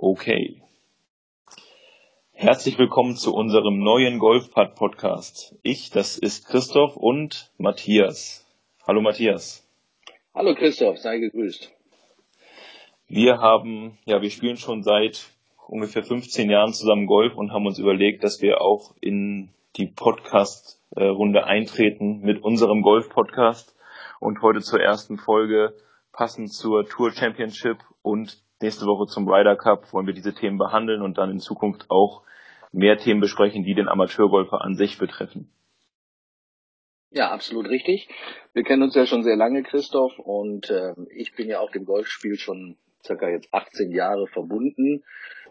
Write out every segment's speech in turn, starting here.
Okay. Herzlich willkommen zu unserem neuen Golfpad Podcast. Ich, das ist Christoph und Matthias. Hallo Matthias. Hallo Christoph, sei gegrüßt. Wir haben, ja, wir spielen schon seit ungefähr 15 Jahren zusammen Golf und haben uns überlegt, dass wir auch in die Podcast-Runde eintreten mit unserem Golf-Podcast und heute zur ersten Folge passend zur Tour Championship und nächste Woche zum Ryder Cup wollen wir diese Themen behandeln und dann in Zukunft auch mehr Themen besprechen, die den Amateurgolfer an sich betreffen. Ja, absolut richtig. Wir kennen uns ja schon sehr lange, Christoph, und äh, ich bin ja auch dem Golfspiel schon circa jetzt 18 Jahre verbunden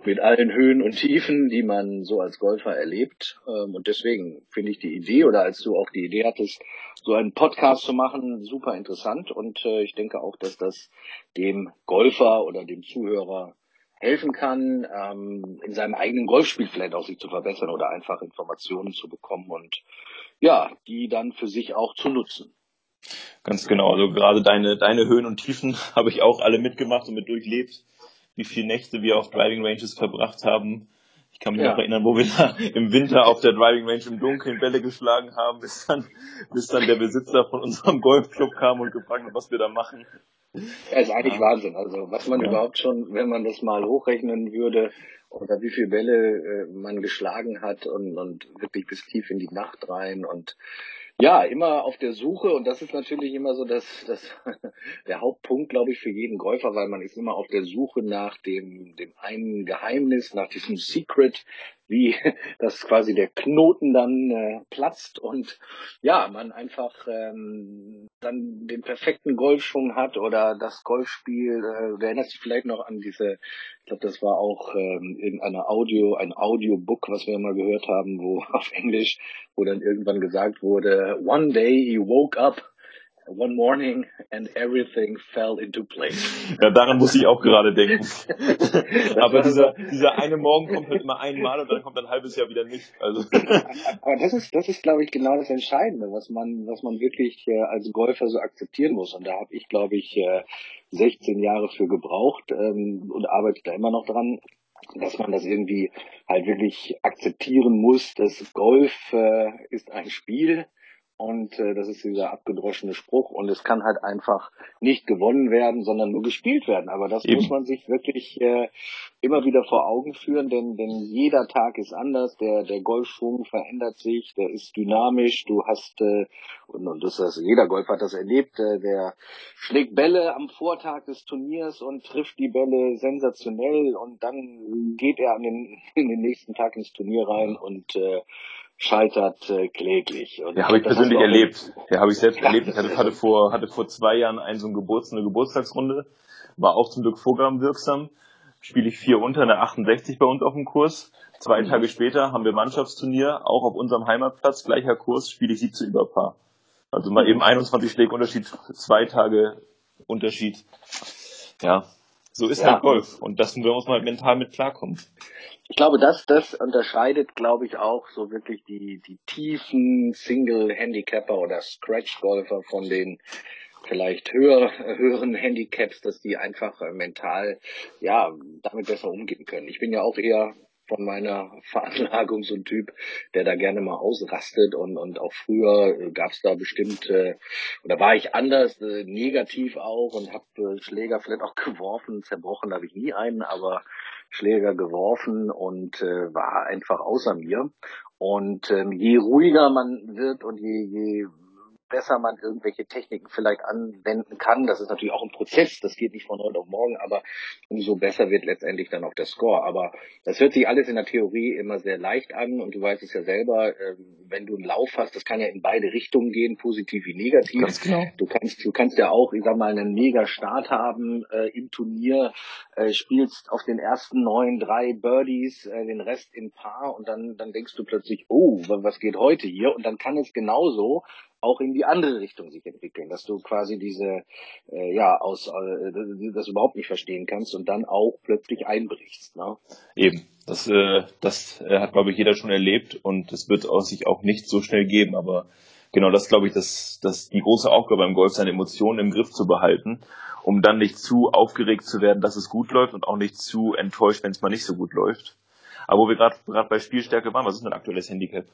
mit allen Höhen und Tiefen, die man so als Golfer erlebt. Ähm, und deswegen finde ich die Idee oder als du auch die Idee hattest, so einen Podcast zu machen, super interessant. Und äh, ich denke auch, dass das dem Golfer oder dem Zuhörer helfen kann, ähm, in seinem eigenen Golfspiel vielleicht auch sich zu verbessern oder einfach Informationen zu bekommen und ja, die dann für sich auch zu nutzen. Ganz genau. Also gerade deine, deine Höhen und Tiefen habe ich auch alle mitgemacht und mit durchlebt, wie viele Nächte wir auf Driving Ranges verbracht haben. Ich kann mich ja. noch erinnern, wo wir da im Winter auf der Driving Range im Dunkeln Bälle geschlagen haben, bis dann, bis dann der Besitzer von unserem Golfclub kam und gefragt hat, was wir da machen. Ja, ist eigentlich ja. Wahnsinn. Also was man ja. überhaupt schon, wenn man das mal hochrechnen würde, oder wie viele Bälle äh, man geschlagen hat und, und wirklich bis tief in die Nacht rein und ja, immer auf der Suche und das ist natürlich immer so das, das der Hauptpunkt, glaube ich, für jeden Golfer, weil man ist immer auf der Suche nach dem, dem einen Geheimnis, nach diesem Secret, wie das quasi der Knoten dann äh, platzt und ja, man einfach ähm, dann den perfekten Golfschwung hat oder das Golfspiel, äh, du erinnerst vielleicht noch an diese, ich glaube, das war auch ähm, in Audio, ein Audiobook, was wir mal gehört haben, wo auf Englisch, wo dann irgendwann gesagt wurde, one day he woke up one morning and everything fell into place. Ja, daran muss ich auch gerade denken. Aber dieser, dieser eine Morgen kommt halt immer einmal und dann kommt ein halbes Jahr wieder nicht. Also. Aber das ist, das ist, glaube ich, genau das Entscheidende, was man, was man wirklich äh, als Golfer so akzeptieren muss. Und da habe ich, glaube ich, äh, 16 Jahre für gebraucht ähm, und arbeite da immer noch dran, dass man das irgendwie halt wirklich akzeptieren muss, dass Golf äh, ist ein Spiel und äh, das ist dieser abgedroschene Spruch. Und es kann halt einfach nicht gewonnen werden, sondern nur gespielt werden. Aber das Eben. muss man sich wirklich äh, immer wieder vor Augen führen, denn, denn jeder Tag ist anders. Der, der Golfschwung verändert sich, der ist dynamisch. Du hast, äh, und, und das ist, jeder Golfer hat das erlebt, äh, der schlägt Bälle am Vortag des Turniers und trifft die Bälle sensationell. Und dann geht er an den, in den nächsten Tag ins Turnier rein und äh, scheitert äh, kläglich. Und ja, habe ich persönlich erlebt. Ja, habe ich selbst ja, erlebt. Ich hatte, hatte, vor, hatte vor zwei Jahren einen so ein Geburts-, eine Geburtstagsrunde, war auch zum Glück programmwirksam. Spiele ich vier unter eine 68 bei uns auf dem Kurs. Zwei mhm. Tage später haben wir Mannschaftsturnier, auch auf unserem Heimatplatz, gleicher Kurs, spiele ich 17 über Paar. Also mal eben 21 Schläge Unterschied, zwei Tage Unterschied. Ja, so ist ja. halt Golf. Und das müssen wir uns mal mental mit klarkommen ich glaube, das, das unterscheidet, glaube ich, auch so wirklich die, die tiefen Single-Handicapper oder Scratch-Golfer von den vielleicht höher, höheren Handicaps, dass die einfach äh, mental, ja, damit besser umgehen können. Ich bin ja auch eher von meiner Veranlagung so ein Typ, der da gerne mal ausrastet und, und auch früher gab es da bestimmt, äh, oder war ich anders, äh, negativ auch und habe äh, Schläger vielleicht auch geworfen, zerbrochen habe ich nie einen, aber Schläger geworfen und äh, war einfach außer mir. Und ähm, je ruhiger man wird und je, je besser man irgendwelche Techniken vielleicht anwenden kann. Das ist natürlich auch ein Prozess, das geht nicht von heute auf morgen, aber umso besser wird letztendlich dann auch der Score. Aber das hört sich alles in der Theorie immer sehr leicht an und du weißt es ja selber, ähm, wenn du einen Lauf hast, das kann ja in beide Richtungen gehen, positiv wie negativ. Ganz genau. Du kannst, du kannst ja auch, ich sag mal, einen mega Start haben äh, im Turnier, äh, spielst auf den ersten neun drei Birdies, äh, den Rest in Paar und dann, dann denkst du plötzlich, oh, was geht heute hier? Und dann kann es genauso auch in die andere Richtung sich entwickeln, dass du quasi diese, äh, ja, aus, äh, das überhaupt nicht verstehen kannst und dann auch plötzlich einbrichst. Ne? Eben, das, äh, das äh, hat, glaube ich, jeder schon erlebt und es wird auch sich auch nicht so schnell geben, aber genau das glaube ich, dass, dass die große Aufgabe beim Golf seine Emotionen im Griff zu behalten, um dann nicht zu aufgeregt zu werden, dass es gut läuft und auch nicht zu enttäuscht, wenn es mal nicht so gut läuft. Aber wo wir gerade bei Spielstärke waren, was ist dein aktuelles Handicap?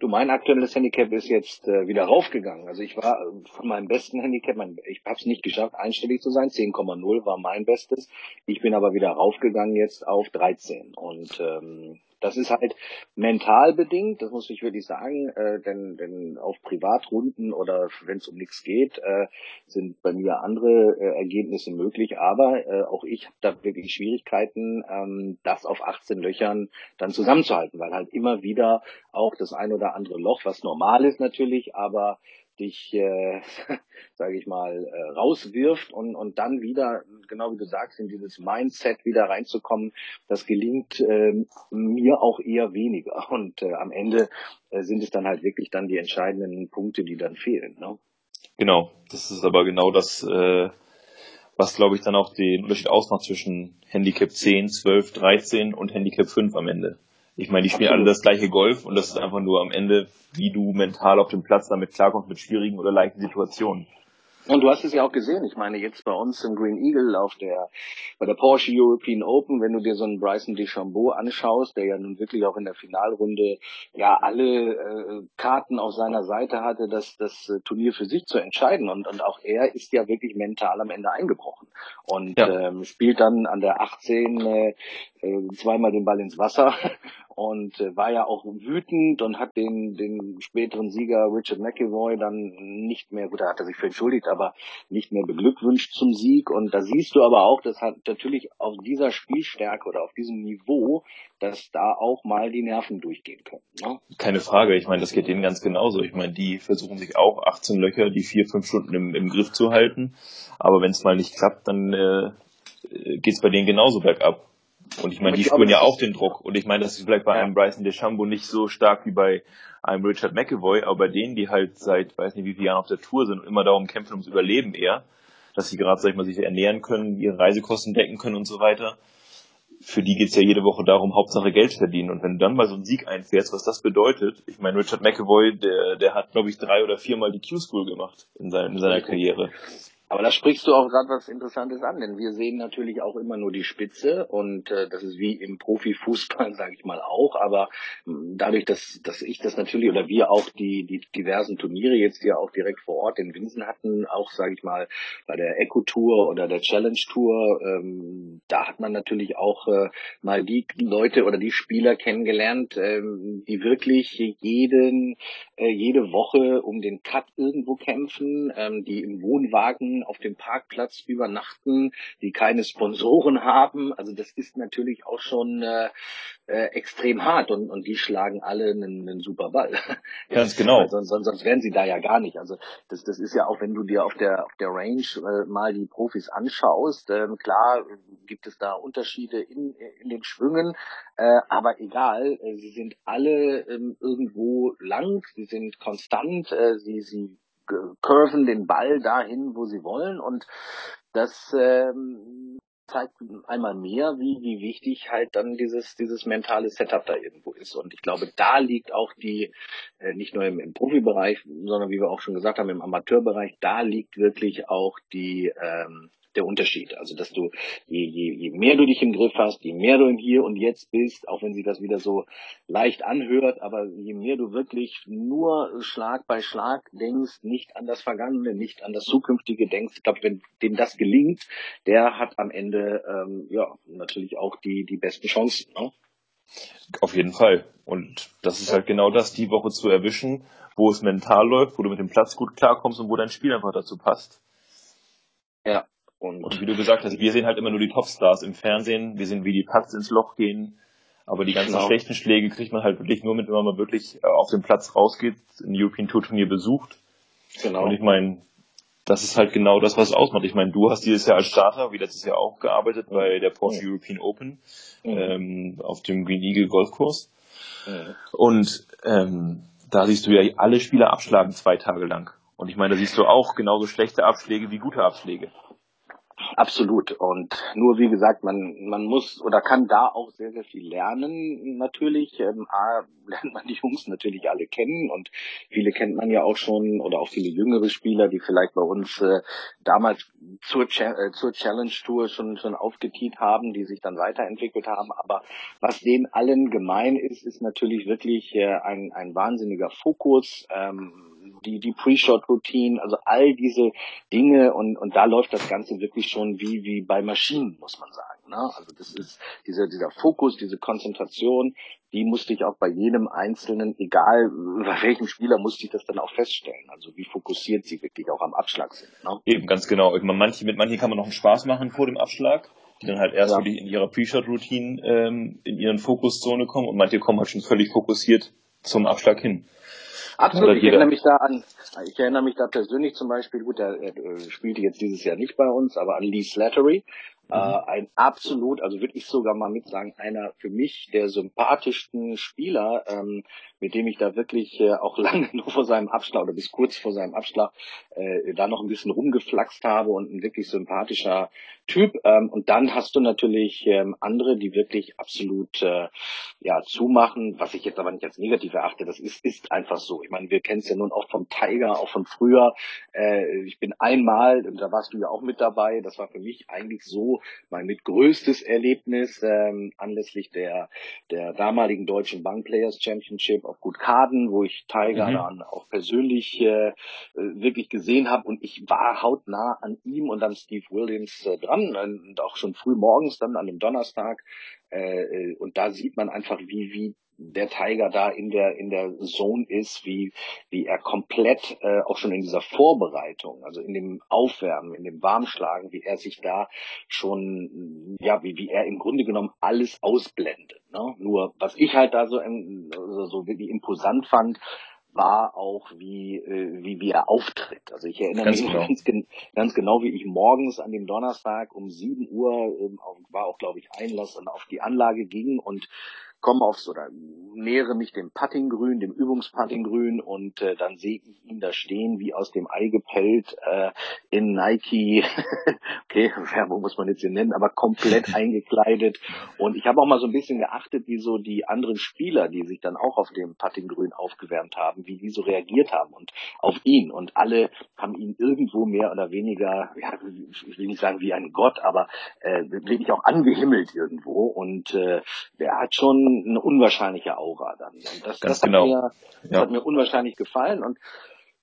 Du, mein aktuelles Handicap ist jetzt äh, wieder raufgegangen. Also ich war äh, von meinem besten Handicap, mein, ich habe es nicht geschafft, einstellig zu sein. 10,0 war mein Bestes. Ich bin aber wieder raufgegangen jetzt auf 13. Und ähm, das ist halt mental bedingt, das muss ich wirklich sagen, äh, denn, denn auf Privatrunden oder wenn es um nichts geht, äh, sind bei mir andere äh, Ergebnisse möglich. Aber äh, auch ich habe da wirklich Schwierigkeiten, ähm, das auf 18 Löchern dann zusammenzuhalten, weil halt immer wieder auch das ein oder andere Loch, was normal ist natürlich, aber dich, äh, sage ich mal, äh, rauswirft und, und dann wieder, genau wie du sagst, in dieses Mindset wieder reinzukommen, das gelingt äh, mir auch eher weniger. Und äh, am Ende äh, sind es dann halt wirklich dann die entscheidenden Punkte, die dann fehlen. Ne? Genau, das ist aber genau das, äh, was glaube ich dann auch den Unterschied ausmacht zwischen Handicap 10, 12, 13 und Handicap 5 am Ende. Ich meine, die spielen Absolut. alle das gleiche Golf und das ist einfach nur am Ende, wie du mental auf dem Platz damit klarkommst mit schwierigen oder leichten Situationen. Und du hast es ja auch gesehen. Ich meine, jetzt bei uns im Green Eagle auf der, bei der Porsche European Open, wenn du dir so einen Bryson DeChambeau anschaust, der ja nun wirklich auch in der Finalrunde ja alle äh, Karten auf seiner Seite hatte, das, das äh, Turnier für sich zu entscheiden. Und, und auch er ist ja wirklich mental am Ende eingebrochen. Und ja. ähm, spielt dann an der 18 äh, äh, zweimal den Ball ins Wasser und äh, war ja auch wütend und hat den, den späteren Sieger Richard McEvoy dann nicht mehr, gut, da hat er sich für entschuldigt, aber nicht mehr beglückwünscht zum Sieg. Und da siehst du aber auch, das hat natürlich auf dieser Spielstärke oder auf diesem Niveau, dass da auch mal die Nerven durchgehen können. Ne? Keine Frage, ich meine, das geht denen ganz genauso. Ich meine, die versuchen sich auch 18 Löcher, die vier, fünf Stunden im, im Griff zu halten. Aber wenn es mal nicht klappt, dann äh, geht es bei denen genauso bergab. Und ich meine, die spüren ja auch den Druck. Und ich meine, das ist vielleicht bei einem Bryson DeChambeau nicht so stark wie bei einem Richard McEvoy, aber bei denen, die halt seit, weiß nicht wie viele Jahren auf der Tour sind und immer darum kämpfen ums Überleben eher, dass sie gerade, sag ich mal, sich ernähren können, ihre Reisekosten decken können und so weiter. Für die geht's ja jede Woche darum, Hauptsache Geld verdienen. Und wenn du dann mal so einen Sieg einfährst, was das bedeutet, ich meine, Richard McEvoy, der, der hat, glaube ich, drei oder viermal die Q-School gemacht in, sein, in seiner Karriere. Aber da sprichst du auch gerade was Interessantes an, denn wir sehen natürlich auch immer nur die Spitze und äh, das ist wie im Profifußball, sage ich mal auch. Aber mh, hm, dadurch, dass, dass ich das natürlich oder wir auch die, die diversen Turniere jetzt ja auch direkt vor Ort in Winsen hatten, auch sage ich mal bei der Eco Tour oder der Challenge Tour, ähm, da hat man natürlich auch äh, mal die Leute oder die Spieler kennengelernt, ähm, die wirklich jeden äh, jede Woche um den Cut irgendwo kämpfen, ähm, die im Wohnwagen auf dem Parkplatz übernachten, die keine Sponsoren haben. Also das ist natürlich auch schon äh, äh, extrem hart und, und die schlagen alle einen, einen super Ball. Ganz genau. Sonst, sonst, sonst wären sie da ja gar nicht. Also das, das ist ja auch, wenn du dir auf der auf der Range äh, mal die Profis anschaust, ähm, klar gibt es da Unterschiede in, in den Schwüngen, äh, aber egal, äh, sie sind alle ähm, irgendwo lang, sie sind konstant, äh, sie, sie curven den Ball dahin, wo sie wollen und das ähm, zeigt einmal mehr, wie, wie wichtig halt dann dieses, dieses mentale Setup da irgendwo ist. Und ich glaube, da liegt auch die, äh, nicht nur im, im Profibereich, sondern wie wir auch schon gesagt haben, im Amateurbereich, da liegt wirklich auch die, ähm, der Unterschied. Also dass du, je, je, je mehr du dich im Griff hast, je mehr du im Hier und Jetzt bist, auch wenn sich das wieder so leicht anhört, aber je mehr du wirklich nur Schlag bei Schlag denkst, nicht an das Vergangene, nicht an das Zukünftige denkst, ich glaube, wenn dem das gelingt, der hat am Ende ähm, ja natürlich auch die, die besten Chancen. Ne? Auf jeden Fall. Und das ist halt genau das, die Woche zu erwischen, wo es mental läuft, wo du mit dem Platz gut klarkommst und wo dein Spiel einfach dazu passt. Ja, und, wie du gesagt hast, wir sehen halt immer nur die Topstars im Fernsehen, wir sehen, wie die Putts ins Loch gehen, aber die ganzen genau. schlechten Schläge kriegt man halt wirklich nur mit, wenn man wirklich äh, auf den Platz rausgeht, ein European Tour Turnier besucht. Genau. Und ich meine, das ist halt genau das, was es ausmacht. Ich meine, du hast dieses Jahr als Starter, wie letztes Jahr auch, gearbeitet bei der Porsche mhm. European Open mhm. ähm, auf dem Green Eagle Golfkurs. Mhm. Und ähm, da siehst du ja alle Spieler abschlagen zwei Tage lang. Und ich meine, da siehst du auch genauso schlechte Abschläge wie gute Abschläge. Absolut. Und nur wie gesagt, man, man muss oder kann da auch sehr, sehr viel lernen. Natürlich, ähm, A, lernt man die Jungs natürlich alle kennen und viele kennt man ja auch schon oder auch viele jüngere Spieler, die vielleicht bei uns äh, damals zur, äh, zur Challenge Tour schon, schon aufgetiet haben, die sich dann weiterentwickelt haben. Aber was denen allen gemein ist, ist natürlich wirklich äh, ein, ein wahnsinniger Fokus. Ähm, die, die Pre-Shot-Routine, also all diese Dinge und, und da läuft das Ganze wirklich schon wie, wie bei Maschinen, muss man sagen. Ne? Also das ist dieser, dieser Fokus, diese Konzentration, die musste ich auch bei jedem Einzelnen, egal bei welchem Spieler, musste ich das dann auch feststellen. Also wie fokussiert sie wirklich auch am Abschlag sind. Ne? Eben, ganz genau. Manche, mit manchen kann man noch einen Spaß machen vor dem Abschlag die dann halt erst ja. wirklich in ihrer Pre-Shot-Routine ähm, in ihren Fokuszone kommen und manche kommen halt schon völlig fokussiert zum Abschlag hin. Absolut, ich erinnere mich da an, ich erinnere mich da persönlich zum Beispiel, gut, er, er spielte jetzt dieses Jahr nicht bei uns, aber an Lee Slattery, Mhm. Äh, ein absolut, also würde ich sogar mal mit sagen, einer für mich der sympathischsten Spieler, ähm, mit dem ich da wirklich äh, auch lange nur vor seinem Abschlag oder bis kurz vor seinem Abschlag äh, da noch ein bisschen rumgeflaxt habe und ein wirklich sympathischer Typ. Ähm, und dann hast du natürlich ähm, andere, die wirklich absolut äh, ja zumachen, was ich jetzt aber nicht als negativ erachte. Das ist, ist einfach so. Ich meine, wir kennen es ja nun auch vom Tiger, auch von früher. Äh, ich bin einmal, und da warst du ja auch mit dabei, das war für mich eigentlich so mein mit größtes Erlebnis ähm, anlässlich der, der damaligen deutschen Bank Players Championship auf Gut Kaden, wo ich Tiger mhm. dann auch persönlich äh, wirklich gesehen habe und ich war hautnah an ihm und an Steve Williams äh, dran und auch schon früh morgens dann an dem Donnerstag äh, äh und da sieht man einfach, wie, wie der Tiger da in der in der Zone ist, wie wie er komplett äh, auch schon in dieser Vorbereitung, also in dem Aufwärmen, in dem Warmschlagen, wie er sich da schon ja wie wie er im Grunde genommen alles ausblendet. Ne? Nur was ich halt da so also so wirklich imposant fand, war auch, wie, äh, wie, wie er auftritt. Also ich erinnere ganz mich genau. Ganz, ganz, genau, wie ich morgens an dem Donnerstag um 7 Uhr, ähm, war auch, glaube ich, Einlass und auf die Anlage ging und komme aufs oder nähere mich dem Puttinggrün, dem Übungsputtinggrün und äh, dann sehe ich ihn da stehen, wie aus dem Ei gepellt, äh, in Nike, okay, Werbung muss man jetzt hier nennen, aber komplett eingekleidet. Und ich habe auch mal so ein bisschen geachtet, wie so die anderen Spieler, die sich dann auch auf dem Puttinggrün aufgewärmt haben, wie die so reagiert haben und auf ihn. Und alle haben ihn irgendwo mehr oder weniger, ja, ich will nicht sagen wie ein Gott, aber äh, wirklich auch angehimmelt irgendwo. Und äh, der hat schon eine unwahrscheinliche Aura dann. Und das, das, genau. hat mir, das ja. hat mir unwahrscheinlich gefallen. Und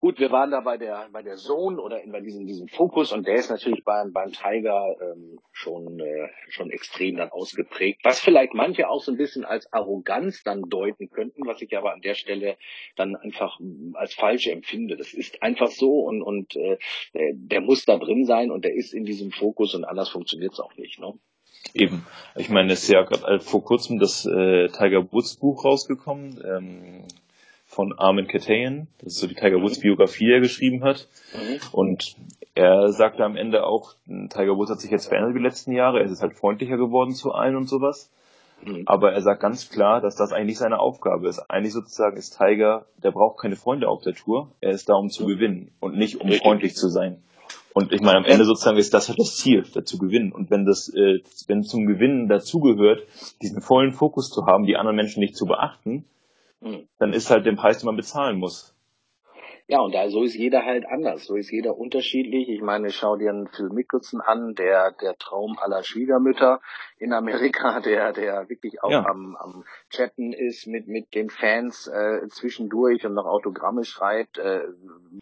gut, wir waren da bei der bei der Zone oder in, bei diesem diesem Fokus und der ist natürlich beim beim Tiger ähm, schon äh, schon extrem dann ausgeprägt, was vielleicht manche auch so ein bisschen als Arroganz dann deuten könnten, was ich aber an der Stelle dann einfach als falsch empfinde. Das ist einfach so und und äh, der, der muss da drin sein und der ist in diesem Fokus und anders funktioniert es auch nicht. Ne? Eben. Ich meine, es ist ja gerade vor kurzem das äh, Tiger Woods Buch rausgekommen ähm, von Armin Katayan. Das ist so die Tiger Woods Biografie, die er geschrieben hat. Mhm. Und er sagte am Ende auch, Tiger Woods hat sich jetzt verändert die letzten Jahre. Er ist halt freundlicher geworden zu allen und sowas. Mhm. Aber er sagt ganz klar, dass das eigentlich seine Aufgabe ist. Eigentlich sozusagen ist Tiger, der braucht keine Freunde auf der Tour. Er ist da, um zu mhm. gewinnen und nicht um freundlich zu sein. Und ich meine, am Ende sozusagen ist das halt das Ziel, dazu gewinnen. Und wenn das, äh, wenn zum Gewinnen dazugehört, diesen vollen Fokus zu haben, die anderen Menschen nicht zu beachten, mhm. dann ist halt der Preis, den man bezahlen muss. Ja, und da so ist jeder halt anders, so ist jeder unterschiedlich. Ich meine, schau dir einen Phil Mickelson an, der der Traum aller Schwiegermütter in Amerika, der der wirklich auch ja. am, am Chatten ist mit mit den Fans äh, zwischendurch und noch Autogramme schreibt. Äh,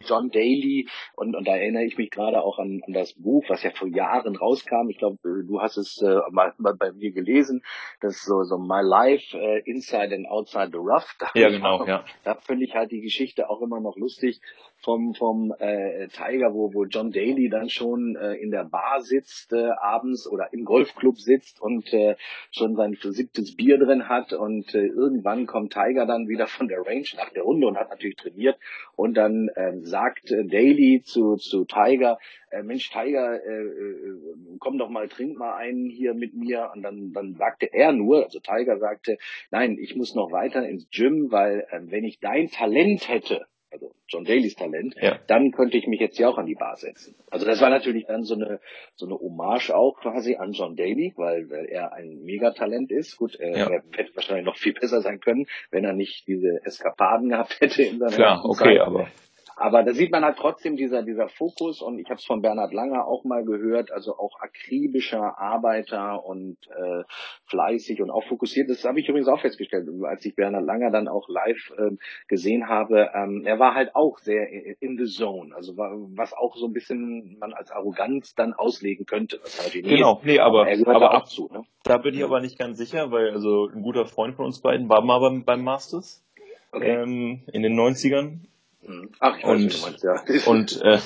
John Daly und und da erinnere ich mich gerade auch an, an das Buch, was ja vor Jahren rauskam. Ich glaube, du hast es äh, mal, mal bei mir gelesen. Das ist so so My Life äh, Inside and Outside the Rough. Da ja, genau. Auch, ja. Da finde ich halt die Geschichte auch immer noch lustig vom vom äh, Tiger, wo wo John Daly dann schon äh, in der Bar sitzt äh, abends oder im Golfclub sitzt und äh, schon sein siebtes Bier drin hat und äh, irgendwann kommt Tiger dann wieder von der Range nach der Runde und hat natürlich trainiert und dann äh, sagt äh, Daly zu zu Tiger, äh, Mensch Tiger, äh, äh, komm doch mal, trink mal einen hier mit mir und dann dann sagte er nur, also Tiger sagte, nein, ich muss noch weiter ins Gym, weil äh, wenn ich dein Talent hätte also John Dalys Talent, Ja. dann könnte ich mich jetzt ja auch an die Bar setzen. Also das war natürlich dann so eine so eine Hommage auch quasi an John Daly, weil, weil er ein Megatalent ist. Gut, er, Ja. er hätte wahrscheinlich noch viel besser sein können, wenn er nicht diese Eskapaden gehabt hätte in seiner Klar, okay, Zeit. aber Aber da sieht man halt trotzdem dieser, dieser Fokus und ich habe es von Bernhard Langer auch mal gehört, also auch akribischer Arbeiter und äh, fleißig und auch fokussiert. Das habe ich übrigens auch festgestellt, als ich Bernhard Langer dann auch live ähm, gesehen habe. Ähm, er war halt auch sehr in the zone, also war, was auch so ein bisschen man als Arroganz dann auslegen könnte. Genau, nee, aber, er aber auch ab, zu. Ne? da bin ich aber nicht ganz sicher, weil also ein guter Freund von uns beiden war mal beim, beim Masters Okay. ähm, in den 90ern Mhm. Ach, ich weiß, und du meinst, ja. und äh,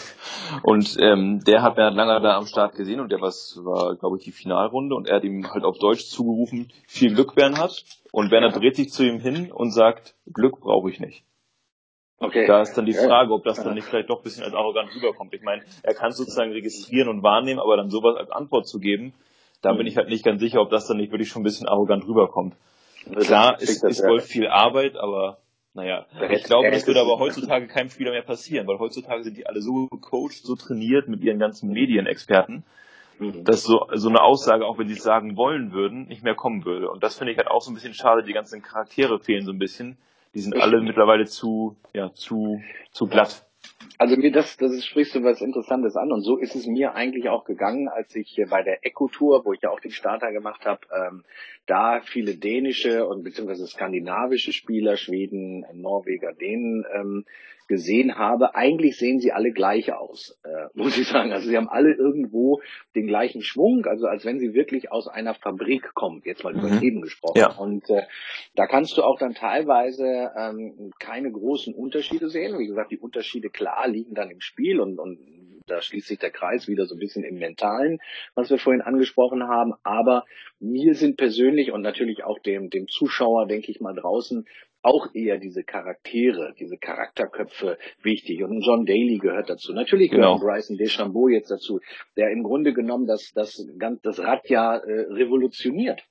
und ähm, der hat Bernhard Langer da am Start gesehen und der was war glaube ich die Finalrunde und er hat ihm halt auf Deutsch zugerufen viel Glück Bernhard und Bernhard dreht sich zu ihm hin und sagt Glück brauche ich nicht okay. da ist dann die. Frage ob das dann nicht vielleicht doch ein bisschen als arrogant rüberkommt ich meine er kann es sozusagen registrieren und wahrnehmen aber dann sowas als Antwort zu geben da bin Mhm. ich halt nicht ganz sicher ob das dann nicht wirklich schon ein bisschen arrogant rüberkommt klar ist ja. wohl viel Arbeit aber naja, ich glaube, das würde aber heutzutage keinem Spieler mehr passieren, weil heutzutage sind die alle so gecoacht, so trainiert mit ihren ganzen Medienexperten, Mhm. dass so, so eine Aussage, auch wenn sie es sagen wollen würden, nicht mehr kommen würde. Und das finde ich halt auch so ein bisschen schade, die ganzen Charaktere fehlen so ein bisschen. Die sind alle mittlerweile zu, ja, zu, zu glatt. Also mir das, das sprichst du was Interessantes an. Und so ist es mir eigentlich auch gegangen, als ich bei der Eco Tour, wo ich ja auch den Starter gemacht habe, ähm, da viele dänische und beziehungsweise skandinavische Spieler, Schweden, Norweger, Dänen ähm, gesehen habe. Eigentlich sehen sie alle gleich aus, äh, muss ich sagen. Also sie haben alle irgendwo den gleichen Schwung, also als wenn sie wirklich aus einer Fabrik kommen, jetzt mal Mhm. übertrieben gesprochen. Ja. Und äh, da kannst du auch dann teilweise ähm, keine großen Unterschiede sehen. Wie gesagt, die Unterschiede klar liegen dann im Spiel und, und da schließt sich der Kreis wieder so ein bisschen im Mentalen, was wir vorhin angesprochen haben. Aber mir sind persönlich und natürlich auch dem, dem Zuschauer, denke ich mal draußen, auch eher diese Charaktere, diese Charakterköpfe wichtig. Und John Daly gehört dazu. Natürlich gehört Genau. ein Bryson DeChambeau jetzt dazu, der im Grunde genommen das, das, ganz- das Rad ja äh, revolutioniert.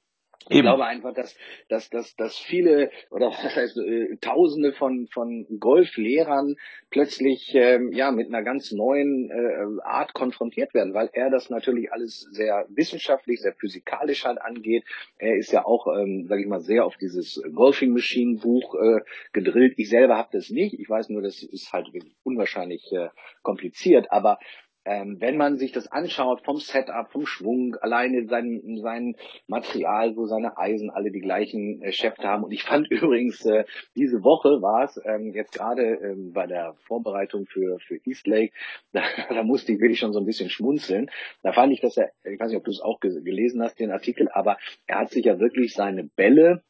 Ich Eben. glaube einfach, dass, dass, dass, dass viele oder was heißt äh, Tausende von, von Golflehrern plötzlich ähm, ja mit einer ganz neuen äh, Art konfrontiert werden, weil er das natürlich alles sehr wissenschaftlich, sehr physikalisch halt angeht. Er ist ja auch, ähm, sage ich mal, sehr auf dieses Golfing Machine Buch äh, gedrillt. Ich selber habe das nicht. Ich weiß nur, das ist halt wirklich unwahrscheinlich äh, kompliziert, aber ähm, wenn man sich das anschaut vom Setup, vom Schwung, alleine sein, sein Material, wo seine Eisen alle die gleichen äh, Schäfte haben. Und ich fand übrigens, äh, diese Woche war es ähm, jetzt gerade ähm, bei der Vorbereitung für, für Eastlake, da, da musste ich wirklich schon so ein bisschen schmunzeln. Da fand ich, dass er, ich weiß nicht, ob du es auch ge gelesen hast, den Artikel, aber er hat sich ja wirklich seine Bälle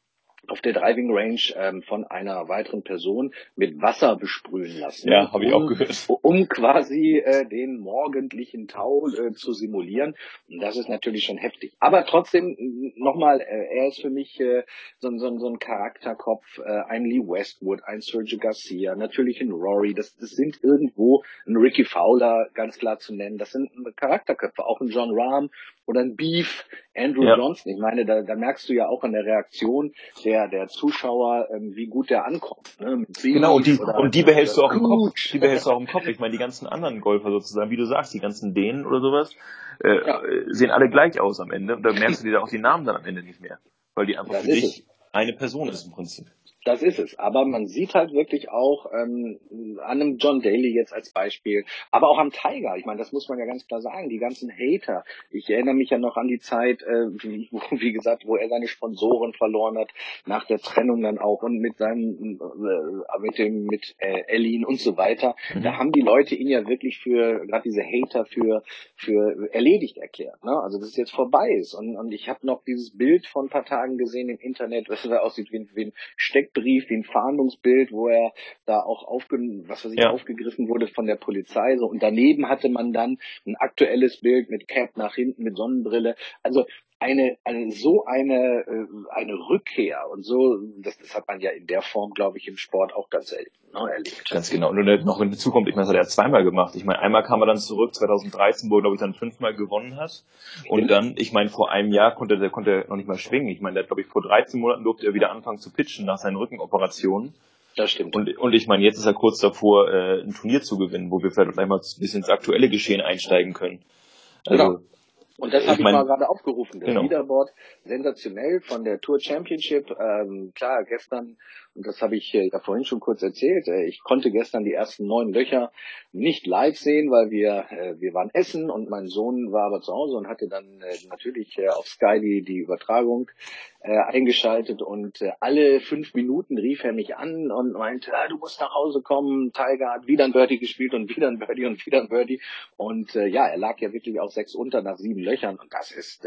auf der Driving Range ähm, von einer weiteren Person mit Wasser besprühen lassen. Ja, habe ich auch um, gehört. um quasi äh, den morgendlichen Tau äh, zu simulieren. Und das ist natürlich schon heftig. Aber trotzdem, nochmal, äh, er ist für mich äh, so, so, so ein Charakterkopf, äh, ein Lee Westwood, ein Sergio Garcia, natürlich ein Rory. Das, das sind irgendwo ein Ricky Fowler, ganz klar zu nennen. Das sind Charakterköpfe, auch ein John Rahm oder ein Beef, Andrew Ja. Johnson. Ich meine, da, da merkst du ja auch an der Reaktion der, der Zuschauer, ähm, wie gut der ankommt. Ne? Genau, und die, oder- und die behältst du auch im Kopf. Die behältst du auch im Kopf. Ich meine, die ganzen anderen Golfer sozusagen, wie du sagst, die ganzen Dänen oder sowas, äh, Ja. sehen alle gleich aus am Ende. Und da merkst du dir auch die Namen dann am Ende nicht mehr. Weil die einfach Das für dich eine Person ist im Prinzip. Das ist es. Aber man sieht halt wirklich auch ähm, an einem John Daly jetzt als Beispiel, aber auch am Tiger. Ich meine, das muss man ja ganz klar sagen. Die ganzen Hater. Ich erinnere mich ja noch an die Zeit, äh, wie, wo, wie gesagt, wo er seine Sponsoren verloren hat, nach der Trennung dann auch und mit seinem, äh, mit dem, mit äh, Ellin und so weiter. Mhm. Da haben die Leute ihn ja wirklich für, gerade diese Hater für, für erledigt erklärt. Ne? Also dass es jetzt vorbei ist. Und, und ich habe noch dieses Bild von ein paar Tagen gesehen im Internet, was da aussieht wie, ein- wie ein Steckbrief, wie ein Fahndungsbild, wo er da auch aufge, was weiß ich, Ja. aufgegriffen wurde von der Polizei. So. Und daneben hatte man dann ein aktuelles Bild mit Cap nach hinten, mit Sonnenbrille. Also eine, eine so eine äh, eine Rückkehr und so das, das hat man ja in der Form glaube ich im Sport auch ganz selten ne, erlebt Ganz genau. Und noch hinzu kommt, ich meine, das hat er zweimal gemacht. Ich meine, einmal kam er dann zurück, 2013, wo er, glaube ich, dann fünfmal gewonnen hat. Und dann, ich meine, vor einem Jahr konnte der konnte er noch nicht mal schwingen. Ich meine, der hat, glaube ich, vor 13 Monaten durfte er wieder anfangen zu pitchen nach seinen Rückenoperationen. Das stimmt. Und, und ich meine, jetzt ist er kurz davor, äh, ein Turnier zu gewinnen, wo wir vielleicht gleich mal ein bisschen ins aktuelle Geschehen einsteigen können. Also, genau. Und das habe ich, mein, mal gerade aufgerufen. Das genau. Leaderboard sensationell von der Tour Championship. Ähm, klar, gestern, und das habe ich äh, ja vorhin schon kurz erzählt, äh, ich konnte gestern die ersten neun Löcher nicht live sehen, weil wir äh, wir waren essen und mein Sohn war aber zu Hause und hatte dann natürlich auf Sky die, die Übertragung eingeschaltet und alle fünf Minuten rief er mich an und meinte, ah, du musst nach Hause kommen, Tiger hat wieder ein Birdie gespielt und wieder ein Birdie und wieder ein Birdie und ja, er lag ja wirklich auch sechs unter nach sieben Löchern und das ist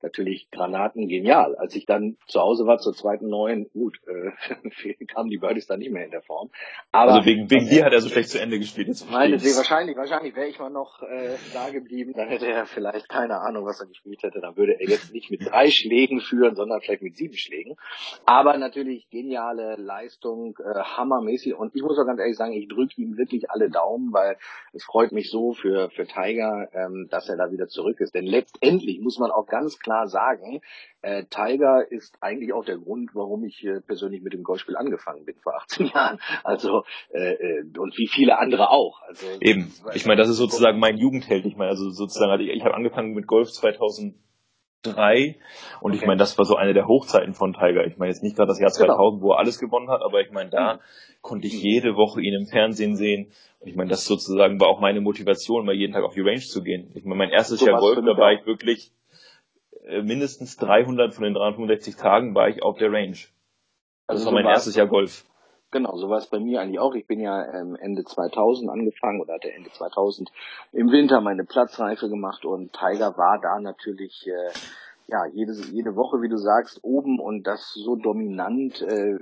natürlich Granaten genial. Als ich dann zu Hause war zur zweiten neuen, gut, äh, kamen die Birdies dann nicht mehr in der Form. Aber also wegen, wegen dir hat er so schlecht zu Ende gespielt. Jetzt meine Sie, wahrscheinlich, wahrscheinlich wäre ich mal noch äh, da geblieben, dann hätte er vielleicht keine Ahnung, was er gespielt hätte. Dann würde er jetzt nicht mit drei Schlägen führen, sondern vielleicht mit sieben Schlägen. Aber natürlich geniale Leistung, äh, hammermäßig. Und ich muss auch ganz ehrlich sagen, ich drücke ihm wirklich alle Daumen, weil es freut mich so für, für Tiger, ähm, dass er da wieder zurück ist. Denn letztendlich muss man auch ganz klar sagen, äh, Tiger ist eigentlich auch der Grund, warum ich äh, persönlich mit dem Golfspiel angefangen bin vor 18 Jahren. Also äh, äh, und wie viele andere auch. Also eben. Ich meine, das ist sozusagen mein Jugendheld. Ich meine, also sozusagen, also ich, ich habe angefangen mit Golf 2003 und okay. ich meine, das war so eine der Hochzeiten von Tiger. Ich meine jetzt nicht gerade das Jahr 2000, genau. wo er alles gewonnen hat, aber ich meine, da mhm. konnte ich jede Woche ihn im Fernsehen sehen. Und ich meine, das sozusagen war auch meine Motivation, mal jeden Tag auf die Range zu gehen. Ich meine, mein erstes so Jahr Golf, da war ich wirklich mindestens 300 von den 365 Tagen war ich auf der Range. Also das war mein erstes Jahr Golf. Genau, so war es bei mir eigentlich auch. Ich bin ja ähm, Ende 2000 angefangen oder hatte Ende 2000 im Winter meine Platzreife gemacht und Tiger war da natürlich äh, ja, jede, jede Woche, wie du sagst, oben und das so dominant, äh,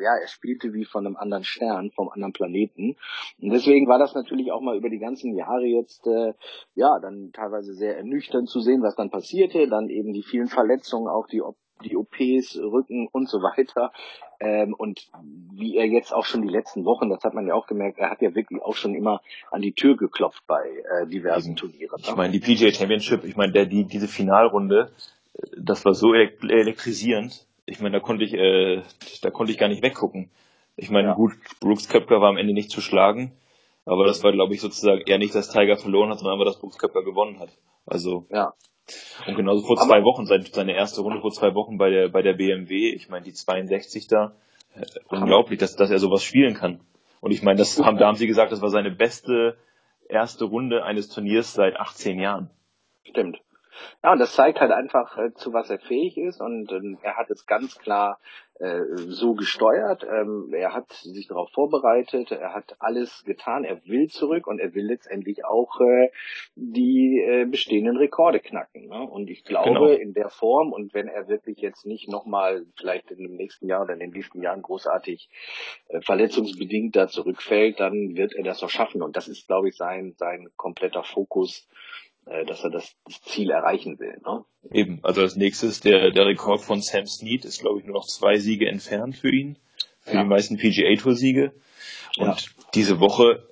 ja, er spielte wie von einem anderen Stern, vom anderen Planeten. Und deswegen war das natürlich auch mal über die ganzen Jahre jetzt, äh, ja, dann teilweise sehr ernüchternd zu sehen, was dann passierte, dann eben die vielen Verletzungen, auch die die OPs, Rücken und so weiter. Ähm, und wie er jetzt auch schon die letzten Wochen, das hat man ja auch gemerkt, er hat ja wirklich auch schon immer an die Tür geklopft bei äh, diversen Turnieren. Ne? Ich meine, die PGA Championship, ich meine, der, die, diese Finalrunde, das war so elektrisierend. Ich meine, da konnte ich, äh, da konnte ich gar nicht weggucken. Ich meine, ja. gut, Brooks Köpker war am Ende nicht zu schlagen, aber das war, glaube ich, sozusagen eher nicht, dass Tiger verloren hat, sondern einfach, dass Brooks Köpker gewonnen hat. Also. Ja. Und genauso vor aber zwei Wochen, seine, seine erste Runde vor zwei Wochen bei der, bei der BMW, ich meine, die 62 da, äh, unglaublich, dass, dass er sowas spielen kann. Und ich meine, das haben, da haben sie gesagt, das war seine beste erste Runde eines Turniers seit 18 Jahren. Stimmt. Ja, und das zeigt halt einfach, äh, zu was er fähig ist und ähm, er hat es ganz klar äh, so gesteuert. Ähm, er hat sich darauf vorbereitet, er hat alles getan, er will zurück und er will letztendlich auch äh, die äh, bestehenden Rekorde knacken. Ne? Und ich glaube, genau. in der Form und wenn er wirklich jetzt nicht nochmal vielleicht in dem nächsten Jahr oder in den nächsten Jahren großartig äh, verletzungsbedingt da zurückfällt, dann wird er das auch schaffen. Und das ist, glaube ich, sein, sein kompletter Fokus dass er das, Ziel erreichen will. Ne? Eben, also als nächstes der, der Rekord von Sam Snead ist, glaube ich, nur noch zwei Siege entfernt für ihn, für ja. die meisten PGA-Tour-Siege. Und ja. diese Woche,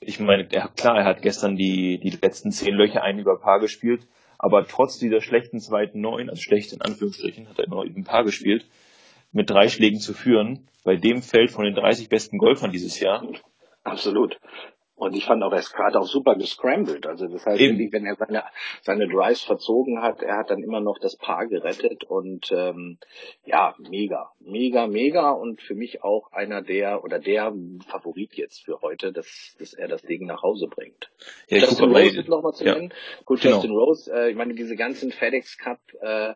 ich meine, er, klar, er hat gestern die, die letzten zehn Löcher ein über Paar gespielt, aber trotz dieser schlechten zweiten Neun, also schlecht in Anführungsstrichen, hat er immer noch über Paar gespielt, mit drei Schlägen zu führen, bei dem Feld von den 30 besten Golfern dieses Jahr. Absolut. Und ich fand auch, er ist gerade auch super gescrambled. Also das heißt, Eben. wenn er seine, seine Drives verzogen hat, er hat dann immer noch das Paar gerettet und ähm, ja, mega, mega, mega und für mich auch einer der oder der Favorit jetzt für heute, dass, dass er das Ding nach Hause bringt. Ja, Justin Rose ist nochmal zu nennen. Gut, genau. Justin Rose, äh, ich meine, diese ganzen FedEx Cup äh,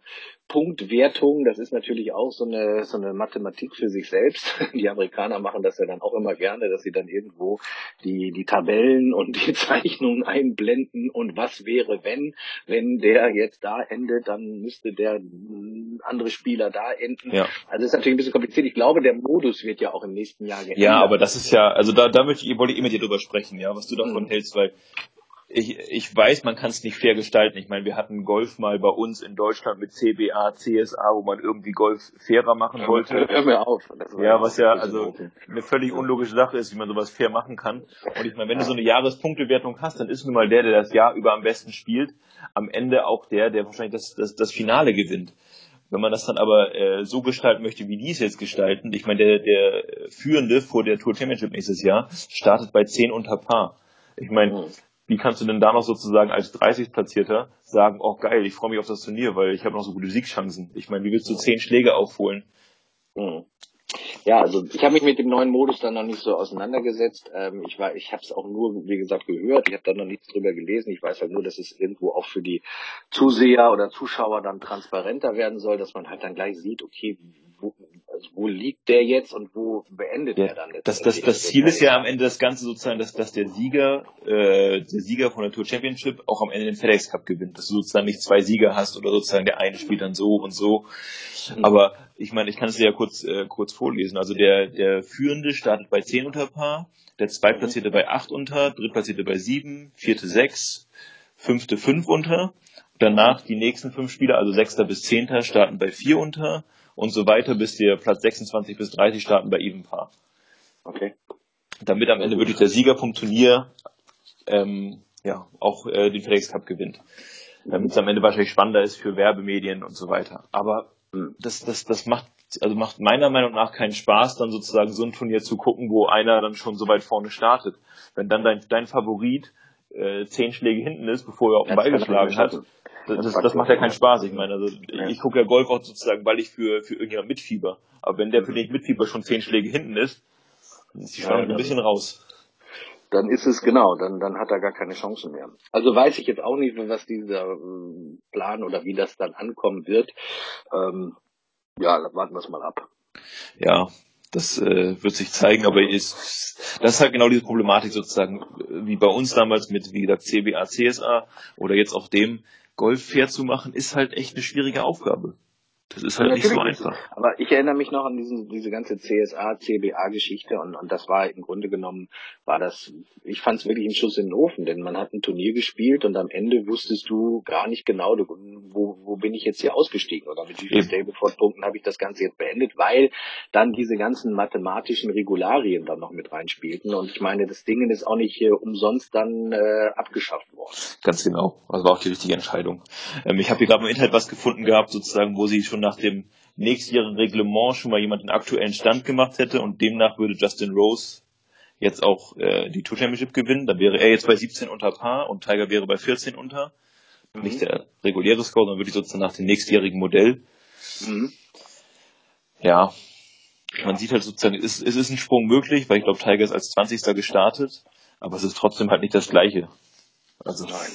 Punktwertung, das ist natürlich auch so eine, so eine Mathematik für sich selbst. Die Amerikaner machen das ja dann auch immer gerne, dass sie dann irgendwo die, die Tabellen und die Zeichnungen einblenden und was wäre, wenn, wenn der jetzt da endet, dann müsste der andere Spieler da enden. Ja. Also ist natürlich ein bisschen kompliziert. Ich glaube, der Modus wird ja auch im nächsten Jahr geändert. Ja, aber das ist ja, also da, da möchte ich, wollte ich immer dir drüber sprechen, ja, was du davon mhm. hältst, weil ich, ich weiß, man kann es nicht fair gestalten. Ich meine, wir hatten Golf mal bei uns in Deutschland mit CBA, CSA, wo man irgendwie Golf fairer machen wollte. Hör mir auf. Ja, was ja also eine völlig unlogische Sache ist, wie man sowas fair machen kann. Und ich meine, wenn du so eine Jahrespunktewertung hast, dann ist nun mal der, der das Jahr über am besten spielt, am Ende auch der, der wahrscheinlich das, das, das Finale gewinnt. Wenn man das dann aber äh, so gestalten möchte, wie die es jetzt gestalten, ich meine, der, der Führende vor der Tour Championship nächstes Jahr startet bei 10 unter Paar. Ich meine, mhm. Wie kannst du denn da noch sozusagen als 30-Platzierter sagen, oh geil, ich freue mich auf das Turnier, weil ich habe noch so gute Siegchancen. Ich meine, wie willst du 10 Schläge aufholen? Mhm. Ja, also ich habe mich mit dem neuen Modus dann noch nicht so auseinandergesetzt. Ähm, ich war, ich habe es auch nur, wie gesagt, gehört. Ich habe da noch nichts drüber gelesen. Ich weiß halt nur, dass es irgendwo auch für die Zuseher oder Zuschauer dann transparenter werden soll, dass man halt dann gleich sieht, okay, wo, also wo liegt der jetzt und wo beendet ja, er dann? Das, das, das Ziel ist ja am Ende das Ganze sozusagen, dass, dass der Sieger, äh, der Sieger von der Tour Championship auch am Ende den FedEx Cup gewinnt. Dass du sozusagen nicht zwei Sieger hast oder sozusagen der eine spielt dann so und so. Mhm. Aber ich meine, ich kann es dir ja kurz, äh, kurz vorlesen. Also der, der Führende startet bei 10 unter Paar, der Zweitplatzierte mhm. bei 8 unter, Drittplatzierte bei 7, Vierte 6, Fünfte 5 unter. Danach die nächsten fünf Spieler, also Sechster bis Zehnter, starten bei 4 unter und so weiter, bis der Platz 26 bis 30 starten bei Even Paar. Okay. Damit am Ende wirklich der Sieger vom Turnier ähm, ja, auch äh, den FedEx Cup gewinnt. Damit es am Ende wahrscheinlich spannender ist für Werbemedien und so weiter. Aber das, das, das macht, also macht meiner Meinung nach keinen Spaß, dann sozusagen so ein Turnier zu gucken, wo einer dann schon so weit vorne startet. Wenn dann dein, dein Favorit äh, zehn Schläge hinten ist, bevor er auf den Ball geschlagen hat, das, das, macht ja keinen Spaß. Ich meine, also ich gucke ja Golf auch sozusagen, weil ich für, für irgendjemand mitfieber. Aber wenn der, für den ich mitfieber, schon zehn Schläge hinten ist, dann ist die Spannung ja, ein bisschen raus. Dann ist es genau, dann, dann hat er gar keine Chance mehr. Also weiß ich jetzt auch nicht, was dieser ähm, Plan oder wie das dann ankommen wird. Ähm, ja, warten wir es mal ab. Ja, das äh, wird sich zeigen, aber ist, das ist halt genau diese Problematik sozusagen, wie bei uns damals mit, wie gesagt, CBA, CSA oder jetzt auch dem Golf fair zu machen, ist halt echt eine schwierige Aufgabe. Das ist halt ja, nicht so einfach. Aber ich erinnere mich noch an diesen, diese ganze CSA, CBA-Geschichte und, und das war im Grunde genommen, war das, ich fand es wirklich ein Schuss in den Ofen, denn man hat ein Turnier gespielt und am Ende wusstest du gar nicht genau, wo, wo bin ich jetzt hier ausgestiegen oder mit wie vielen Stableford-Punkten habe ich das Ganze jetzt beendet, weil dann diese ganzen mathematischen Regularien dann noch mit reinspielten und ich meine, das Ding ist auch nicht äh, umsonst dann äh, abgeschafft worden. Ganz genau, also war auch die richtige Entscheidung. Ähm, ich habe hier gerade im Internet was gefunden gehabt, sozusagen, wo sie schon schon nach dem nächstjährigen Reglement schon mal jemand den aktuellen Stand gemacht hätte und demnach würde Justin Rose jetzt auch äh, die Tour Championship gewinnen, dann wäre er jetzt bei 17 unter Paar und Tiger wäre bei 14 unter. Mhm. Nicht der reguläre Score, sondern wirklich sozusagen nach dem nächstjährigen Modell. Mhm. Ja, man sieht halt sozusagen, es, es ist ein Sprung möglich, weil ich glaube, Tiger ist als 20. gestartet, aber es ist trotzdem halt nicht das Gleiche. Also Nein.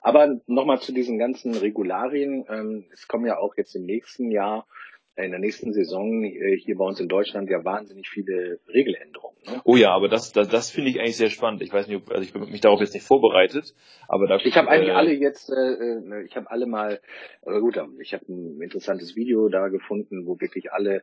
Aber nochmal zu diesen ganzen Regularien. Ähm, es kommen ja auch jetzt im nächsten Jahr, in der nächsten Saison äh, hier bei uns in Deutschland ja wahnsinnig viele Regeländerungen. Ne? Oh ja, aber das, das, das finde ich eigentlich sehr spannend. Ich weiß nicht, ob, also ich bin mich darauf jetzt nicht vorbereitet, aber da ich habe eigentlich äh, alle jetzt, äh, ich habe alle mal, äh, gut, ich habe ein interessantes Video da gefunden, wo wirklich alle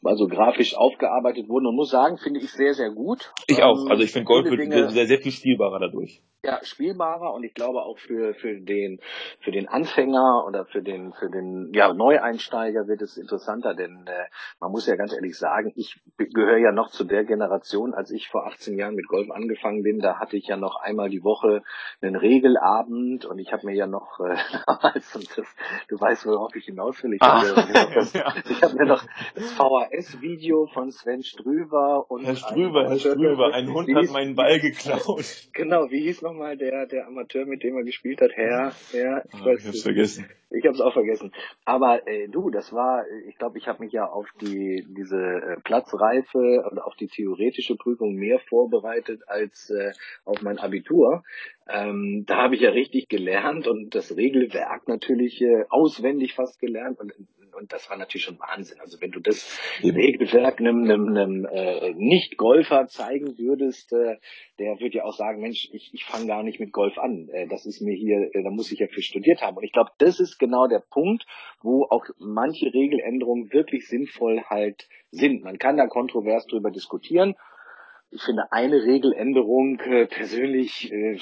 mal so grafisch aufgearbeitet wurden und muss sagen, finde ich sehr, sehr gut. Ich auch. Ähm, also ich finde Golf wird sehr, sehr viel spielbarer dadurch ja, spielbarer und ich glaube auch für, für den, für den Anfänger oder für den, für den, ja, Neueinsteiger wird es interessanter, denn äh, man muss ja ganz ehrlich sagen, ich gehöre ja noch zu der Generation, als ich vor 18 Jahren mit Golf angefangen bin, da hatte ich ja noch einmal die Woche einen Regelabend und ich habe mir ja noch, äh, damals, und das, du weißt, worauf ich hinaus will, ich ah, habe mir, ja. hab mir noch das VHS-Video von Sven Strüber und Herr Strüber, Herr Strüber, ein Hund hat meinen Ball geklaut. Genau, wie hieß noch nochmal der, der Amateur, mit dem er gespielt hat? Herr, Herr, ich, ah, ich hab's vergessen. Ich hab's auch vergessen. Aber äh, du, das war, ich glaube, ich habe mich ja auf die diese äh, Platzreife und auf die theoretische Prüfung mehr vorbereitet als äh, auf mein Abitur. Ähm, da habe ich ja richtig gelernt und das Regelwerk natürlich äh, auswendig fast gelernt und und das war natürlich schon Wahnsinn. Also wenn du das Regelwerk einem, einem, einem äh, Nicht-Golfer zeigen würdest, äh, der würde ja auch sagen, Mensch, ich, ich fange gar nicht mit Golf an. Äh, das ist mir hier, äh, da muss ich ja für studiert haben. Und ich glaube, das ist genau der Punkt, wo auch manche Regeländerungen wirklich sinnvoll halt sind. Man kann da kontrovers drüber diskutieren. Ich finde eine Regeländerung äh, persönlich äh,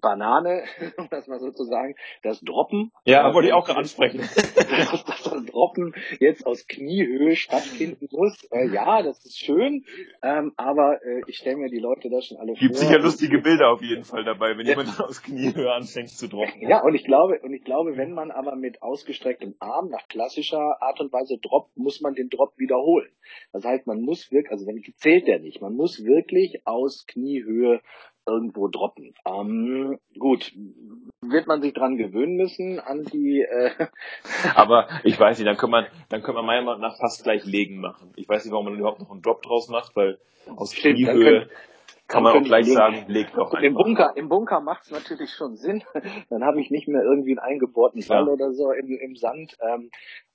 Banane, um das mal so zu sagen, das Droppen. Ja, äh, wollte ich auch gerade ansprechen. dass, dass das Droppen jetzt aus Kniehöhe stattfinden muss. Äh, ja, das ist schön, ähm, aber äh, ich stelle mir die Leute da schon alle Gibt vor. Gibt sicher lustige Bilder auf jeden Fall dabei, wenn ja. jemand aus Kniehöhe anfängt zu droppen. Ja, und ich glaube, und ich glaube, wenn man aber mit ausgestrecktem Arm nach klassischer Art und Weise droppt, muss man den Drop wiederholen. Das heißt, man muss wirklich, also wenn zählt der nicht, man muss wirklich aus Kniehöhe irgendwo droppen. Ähm, gut, wird man sich dran gewöhnen müssen an die. Äh Aber ich weiß nicht, dann könnte man, dann könnte man meiner Meinung nach fast gleich legen machen. Ich weiß nicht, warum man überhaupt noch einen Drop draus macht, weil aus Stimmt, Kniehöhe kann man auch gleich sagen, legt doch einfach. Im Bunker, im Bunker macht es natürlich schon Sinn. Dann habe ich nicht mehr irgendwie einen eingebohrten Ball ja. oder so im, im Sand. Ähm,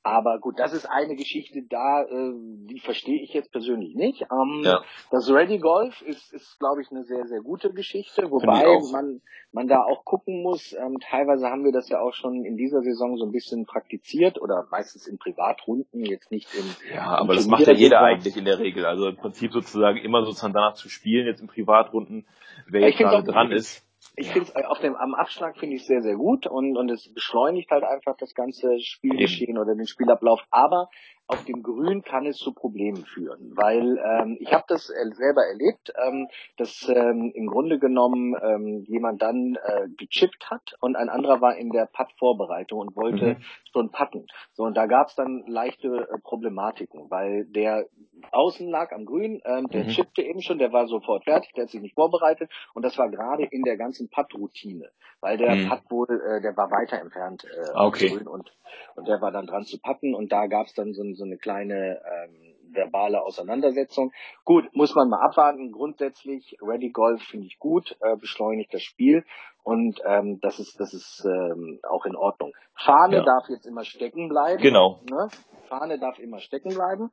aber gut, das ist eine Geschichte da, äh, die verstehe ich jetzt persönlich nicht. Ähm, ja. Das Ready Golf ist, ist glaube ich, eine sehr, sehr gute Geschichte, wobei man, man da auch gucken muss. Ähm, teilweise haben wir das ja auch schon in dieser Saison so ein bisschen praktiziert oder meistens in Privatrunden, jetzt nicht in. Ja, aber das macht ja jeder eigentlich in der Regel. Also im Prinzip sozusagen immer sozusagen danach zu spielen, jetzt in Privatrunden, wer jetzt gerade dran ist. Ich finde es äh, auf dem am Abschlag finde ich sehr sehr gut und und es beschleunigt halt einfach das ganze Spielgeschehen oder den Spielablauf. Aber auf dem Grün kann es zu Problemen führen, weil ähm, ich habe das selber erlebt, ähm, dass ähm, im Grunde genommen ähm, jemand dann äh, gechippt hat und ein anderer war in der Putt-Vorbereitung und wollte mhm. schon putten. So und da gab es dann leichte äh, Problematiken, weil der außen lag am Grün, ähm, der mhm. chippte eben schon, der war sofort fertig, der hat sich nicht vorbereitet und das war gerade in der ganzen Putt-Routine, weil der mhm. Putt wohl, äh, der war weiter entfernt äh, okay. Grün und und der war dann dran zu putten und da gab es dann so, so eine kleine ähm, verbale Auseinandersetzung. Gut, muss man mal abwarten. Grundsätzlich, Ready Golf finde ich gut, äh, beschleunigt das Spiel und ähm, das ist, das ist ähm, auch in Ordnung. Fahne ja. darf jetzt immer stecken bleiben. Genau. Ne? Fahne darf immer stecken bleiben.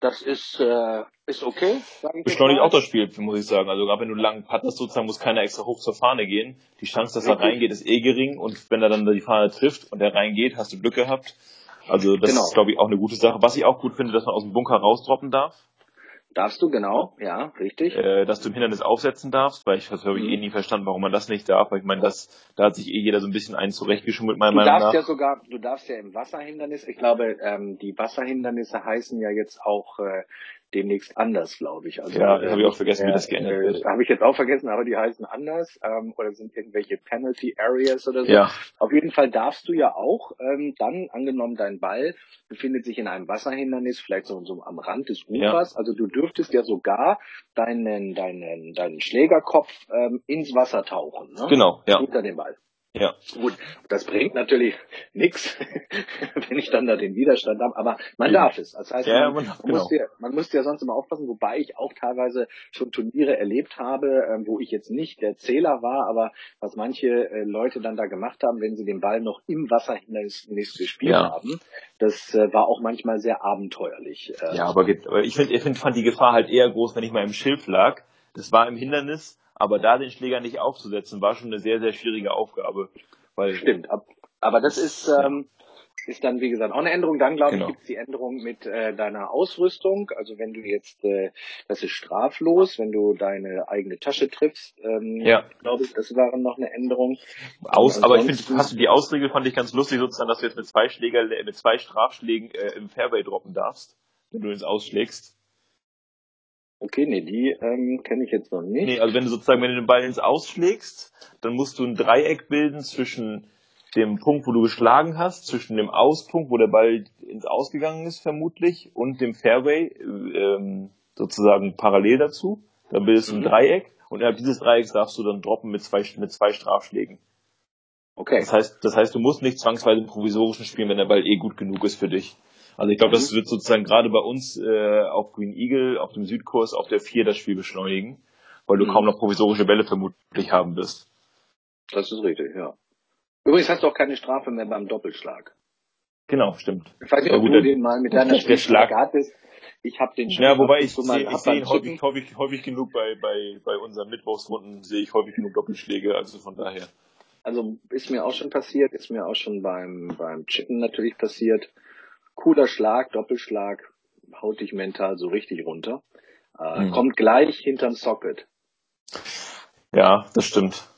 Das ist, äh, ist okay. Beschleunigt auch das Spiel, muss ich sagen. Also gerade wenn du lang pattest, sozusagen muss keiner extra hoch zur Fahne gehen. Die Chance, dass Richtig. er reingeht, ist eh gering und wenn er dann die Fahne trifft und er reingeht, hast du Glück gehabt. Also das genau. ist, glaube ich, auch eine gute Sache. Was ich auch gut finde, dass man aus dem Bunker rausdroppen darf. Darfst du, genau, ja, richtig. Äh, dass du im Hindernis aufsetzen darfst, weil ich das habe ich mhm. eh nie verstanden, warum man das nicht darf, weil ich meine, das, da hat sich eh jeder so ein bisschen einen zurechtgeschummelt, meiner Meinung nach. Du darfst ja sogar, du darfst ja im Wasserhindernis, ich glaube, ähm, die Wasserhindernisse heißen ja jetzt auch äh, demnächst anders, glaube ich. Also, ja, äh, habe ich auch vergessen, äh, wie das geändert äh, wird. Habe ich jetzt auch vergessen, aber die heißen anders ähm, oder sind irgendwelche Penalty Areas oder so. Ja. Auf jeden Fall darfst du ja auch ähm, dann, angenommen dein Ball befindet sich in einem Wasserhindernis, vielleicht so, so am Rand des Ufers, ja. also du dürftest ja sogar deinen, deinen, deinen Schlägerkopf ähm, ins Wasser tauchen. Ne? Genau, ja. Unter dem Ball. Ja. Gut, das bringt natürlich nichts, wenn ich dann da den Widerstand habe, aber man darf es. Das heißt, ja, man, man, genau. muss ja, man muss ja sonst immer aufpassen, wobei ich auch teilweise schon Turniere erlebt habe, äh, wo ich jetzt nicht der Zähler war, aber was manche äh, Leute dann da gemacht haben, wenn sie den Ball noch im Wasserhindernis gespielt ja. haben, das äh, war auch manchmal sehr abenteuerlich. Äh. ja, aber, aber ich finde, ich find, fand die Gefahr halt eher groß, wenn ich mal im Schilf lag. Das war im Hindernis aber da den Schläger nicht aufzusetzen, war schon eine sehr, sehr schwierige Aufgabe. Weil Stimmt, aber das ist, ähm, ist dann, wie gesagt, auch eine Änderung. Dann, glaube genau. ich, gibt es die Änderung mit äh, deiner Ausrüstung. Also wenn du jetzt, äh, das ist straflos, wenn du deine eigene Tasche triffst, ähm, ja. glaube ich, das war noch eine Änderung. Aus, aber ich finde, hast du die Ausregel fand ich ganz lustig, sozusagen, dass du jetzt mit zwei Schläger, mit zwei Strafschlägen äh, im Fairway droppen darfst, wenn du ins ausschlägst. Okay, nee, die ähm, kenne ich jetzt noch nicht. Nee, also wenn du sozusagen, wenn du den Ball ins Ausschlägst, dann musst du ein Dreieck bilden zwischen dem Punkt, wo du geschlagen hast, zwischen dem Auspunkt, wo der Ball ins Ausgegangen ist, vermutlich, und dem Fairway, ähm, sozusagen parallel dazu. Dann bildest du ein mhm. Dreieck und innerhalb dieses Dreiecks darfst du dann droppen mit zwei, mit zwei Strafschlägen. Okay. Das heißt, das heißt, du musst nicht zwangsweise im provisorischen spielen, wenn der Ball eh gut genug ist für dich. Also ich glaube, das mhm. wird sozusagen gerade bei uns äh, auf Green Eagle, auf dem Südkurs, auf der 4 das Spiel beschleunigen, weil du mhm. kaum noch provisorische Bälle vermutlich haben wirst. Das ist richtig, ja. Übrigens hast du auch keine Strafe mehr beim Doppelschlag. Genau, stimmt. Ich weiß nicht, ob du den mal mit deiner Spielschlag hattest. Ich habe den schon. Ja, wobei ich, so sehe, ich sehe ihn häufig, häufig, häufig genug bei, bei, bei unseren Mittwochsrunden, sehe ich häufig genug Doppelschläge, also von daher. Also ist mir auch schon passiert, ist mir auch schon beim, beim Chippen natürlich passiert cooler Schlag, Doppelschlag, haut dich mental so richtig runter. Äh, mhm. Kommt gleich hinterm Socket. Ja, das stimmt.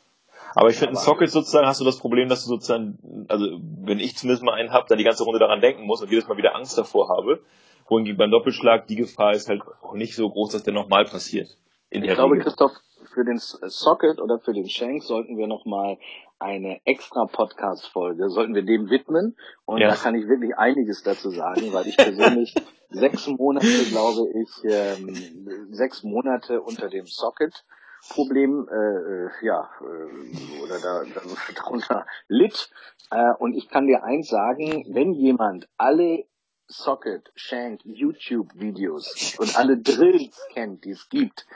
Aber ich finde, in Socket sozusagen hast du das Problem, dass du sozusagen, also wenn ich zumindest mal einen habe, dann die ganze Runde daran denken muss und jedes Mal wieder Angst davor habe. Wohingegen beim Doppelschlag die Gefahr ist halt auch nicht so groß, dass der nochmal passiert. ich glaube, Christoph, für den Socket oder für den Shank sollten wir nochmal eine extra Podcast-Folge, sollten wir dem widmen. Und ja. da kann ich wirklich einiges dazu sagen, weil ich persönlich sechs Monate, glaube ich, ähm, sechs Monate unter dem Socket Problem äh, äh, ja äh, oder da, da darunter litt äh, und ich kann dir eins sagen, wenn jemand alle Socket, Shank, YouTube Videos und alle Drills kennt, die es gibt,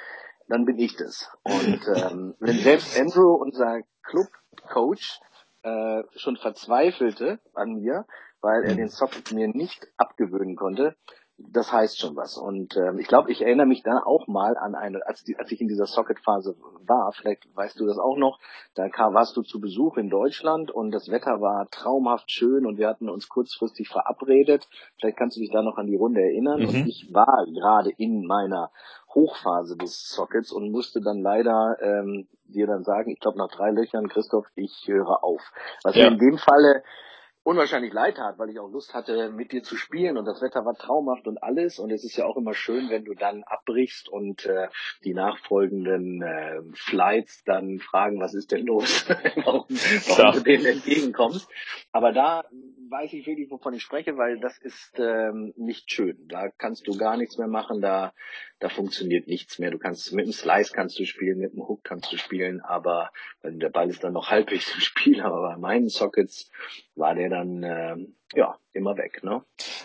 dann bin ich das. Und ähm, wenn selbst Andrew, unser Club-Coach, äh, schon verzweifelte an mir, weil er mhm. den Socket mir nicht abgewöhnen konnte, das heißt schon was. Und ähm, ich glaube, ich erinnere mich da auch mal an eine, als, die, als ich in dieser Socket-Phase war, vielleicht weißt du das auch noch, da kam, warst du zu Besuch in Deutschland und das Wetter war traumhaft schön und wir hatten uns kurzfristig verabredet. Vielleicht kannst du dich da noch an die Runde erinnern. Mhm. Und ich war gerade in meiner Hochphase des Sockets und musste dann leider ähm, dir dann sagen, ich glaube nach drei Löchern, Christoph, ich höre auf. Was ja. in dem Falle unwahrscheinlich leid tat, weil ich auch Lust hatte, mit dir zu spielen und das Wetter war traumhaft und alles. Und es ist ja auch immer schön, wenn du dann abbrichst und äh, die nachfolgenden äh, Flights dann fragen, was ist denn los, warum, warum du denen entgegenkommst. Aber da weiß ich wirklich, wovon ich spreche, weil das ist ähm, nicht schön. Da kannst du gar nichts mehr machen, da, da funktioniert nichts mehr. Du kannst mit dem Slice kannst du spielen, mit dem Hook kannst du spielen, aber der Ball ist dann noch halbwegs im Spiel, aber bei meinen Sockets war der dann äh, ja immer weg, ne?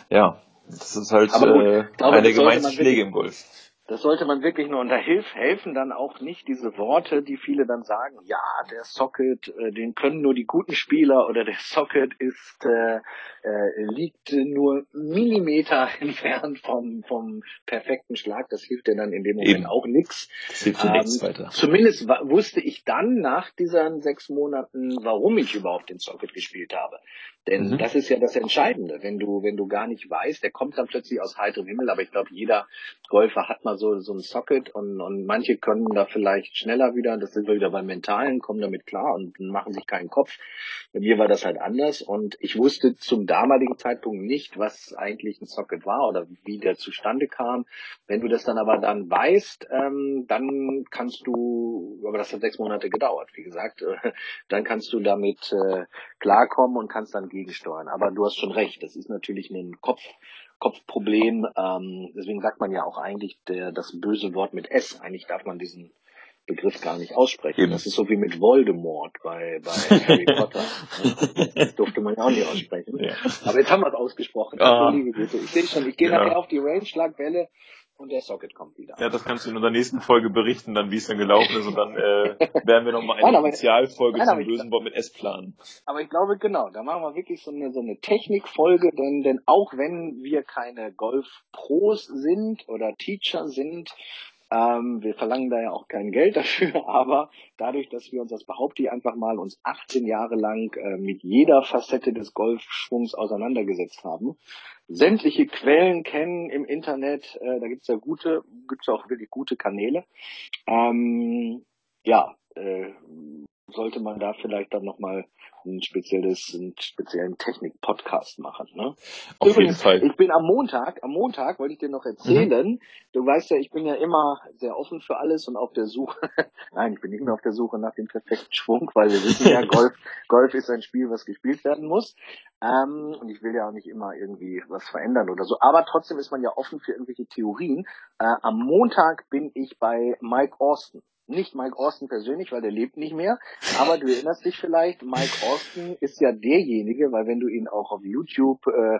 Ja, das ist halt gut, äh, glaube, eine gemeinste Pflege im Golf das sollte man wirklich nur, und da hilf, helfen dann auch nicht diese Worte, die viele dann sagen, ja, der Socket, äh, den können nur die guten Spieler oder der Socket ist, äh, äh, liegt nur Millimeter entfernt vom, vom perfekten Schlag. Das hilft dir dann in dem Moment Eben. auch nichts. Das hilft dir ähm, nichts weiter. Zumindest wusste ich dann nach diesen sechs Monaten, warum ich überhaupt den Socket gespielt habe. Denn mhm. das ist ja das Entscheidende. Wenn du, wenn du gar nicht weißt, der kommt dann plötzlich aus heiterem Himmel, aber ich glaube, jeder Golfer hat mal so, so ein Socket und, und manche können da vielleicht schneller wieder, das sind wir wieder beim Mentalen, kommen damit klar und machen sich keinen Kopf. Bei mir war das halt anders und ich wusste zum damaligen Zeitpunkt nicht, was eigentlich ein Socket war oder wie der zustande kam. Wenn du das dann aber dann weißt, ähm, dann kannst du, aber das hat sechs Monate gedauert, wie gesagt, äh, dann kannst du damit äh, klarkommen und kannst dann gegensteuern. Aber du hast schon recht, das ist natürlich ein Kopf, Kopfproblem. Ähm, deswegen sagt man ja auch eigentlich der, das böse Wort mit S. Eigentlich darf man diesen Begriff gar nicht aussprechen. Eben. Das ist so wie mit Voldemort bei, bei Harry Potter. Das durfte man ja auch nicht aussprechen. Ja. Aber jetzt haben wir es ausgesprochen. Ah. liebe Güte. Ich sehe schon, ich gehe ja. nachher auf die Range, schlag Bälle und der Socket kommt wieder. Ja, das kannst du in unserer nächsten Folge berichten, dann wie es dann gelaufen ist und dann äh, werden wir nochmal eine Spezialfolge zum bösen Wort mit S planen. Aber ich glaube genau, da machen wir wirklich so eine so eine Technikfolge, denn denn auch wenn wir keine Golf-Pros sind oder Teacher sind, ähm, wir verlangen da ja auch kein Geld dafür, aber dadurch, dass wir uns das behaupte ich einfach mal uns 18 Jahre lang äh, mit jeder Facette des Golfschwungs auseinandergesetzt haben, sämtliche Quellen kennen im Internet, äh, da gibt's ja gute, gibt's auch wirklich gute Kanäle. Ähm, ja, äh, sollte man da vielleicht dann nochmal ein spezielles, einen speziellen Technik-Podcast machen. Ne? Auf Übrigens, jeden Fall. Ich bin am Montag, am Montag wollte ich dir noch erzählen, mhm. du weißt ja, ich bin ja immer sehr offen für alles und auf der Suche, nein, ich bin nicht mehr auf der Suche nach dem perfekten Schwung, weil wir wissen ja, Golf, Golf ist ein Spiel, was gespielt werden muss. Ähm, und ich will ja auch nicht immer irgendwie was verändern oder so. Aber trotzdem ist man ja offen für irgendwelche Theorien. Äh, am Montag bin ich bei Mike Austin. Nicht Mike Austin persönlich, weil der lebt nicht mehr. Aber du erinnerst dich vielleicht, Mike Austin ist ja derjenige, weil wenn du ihn auch auf YouTube, äh,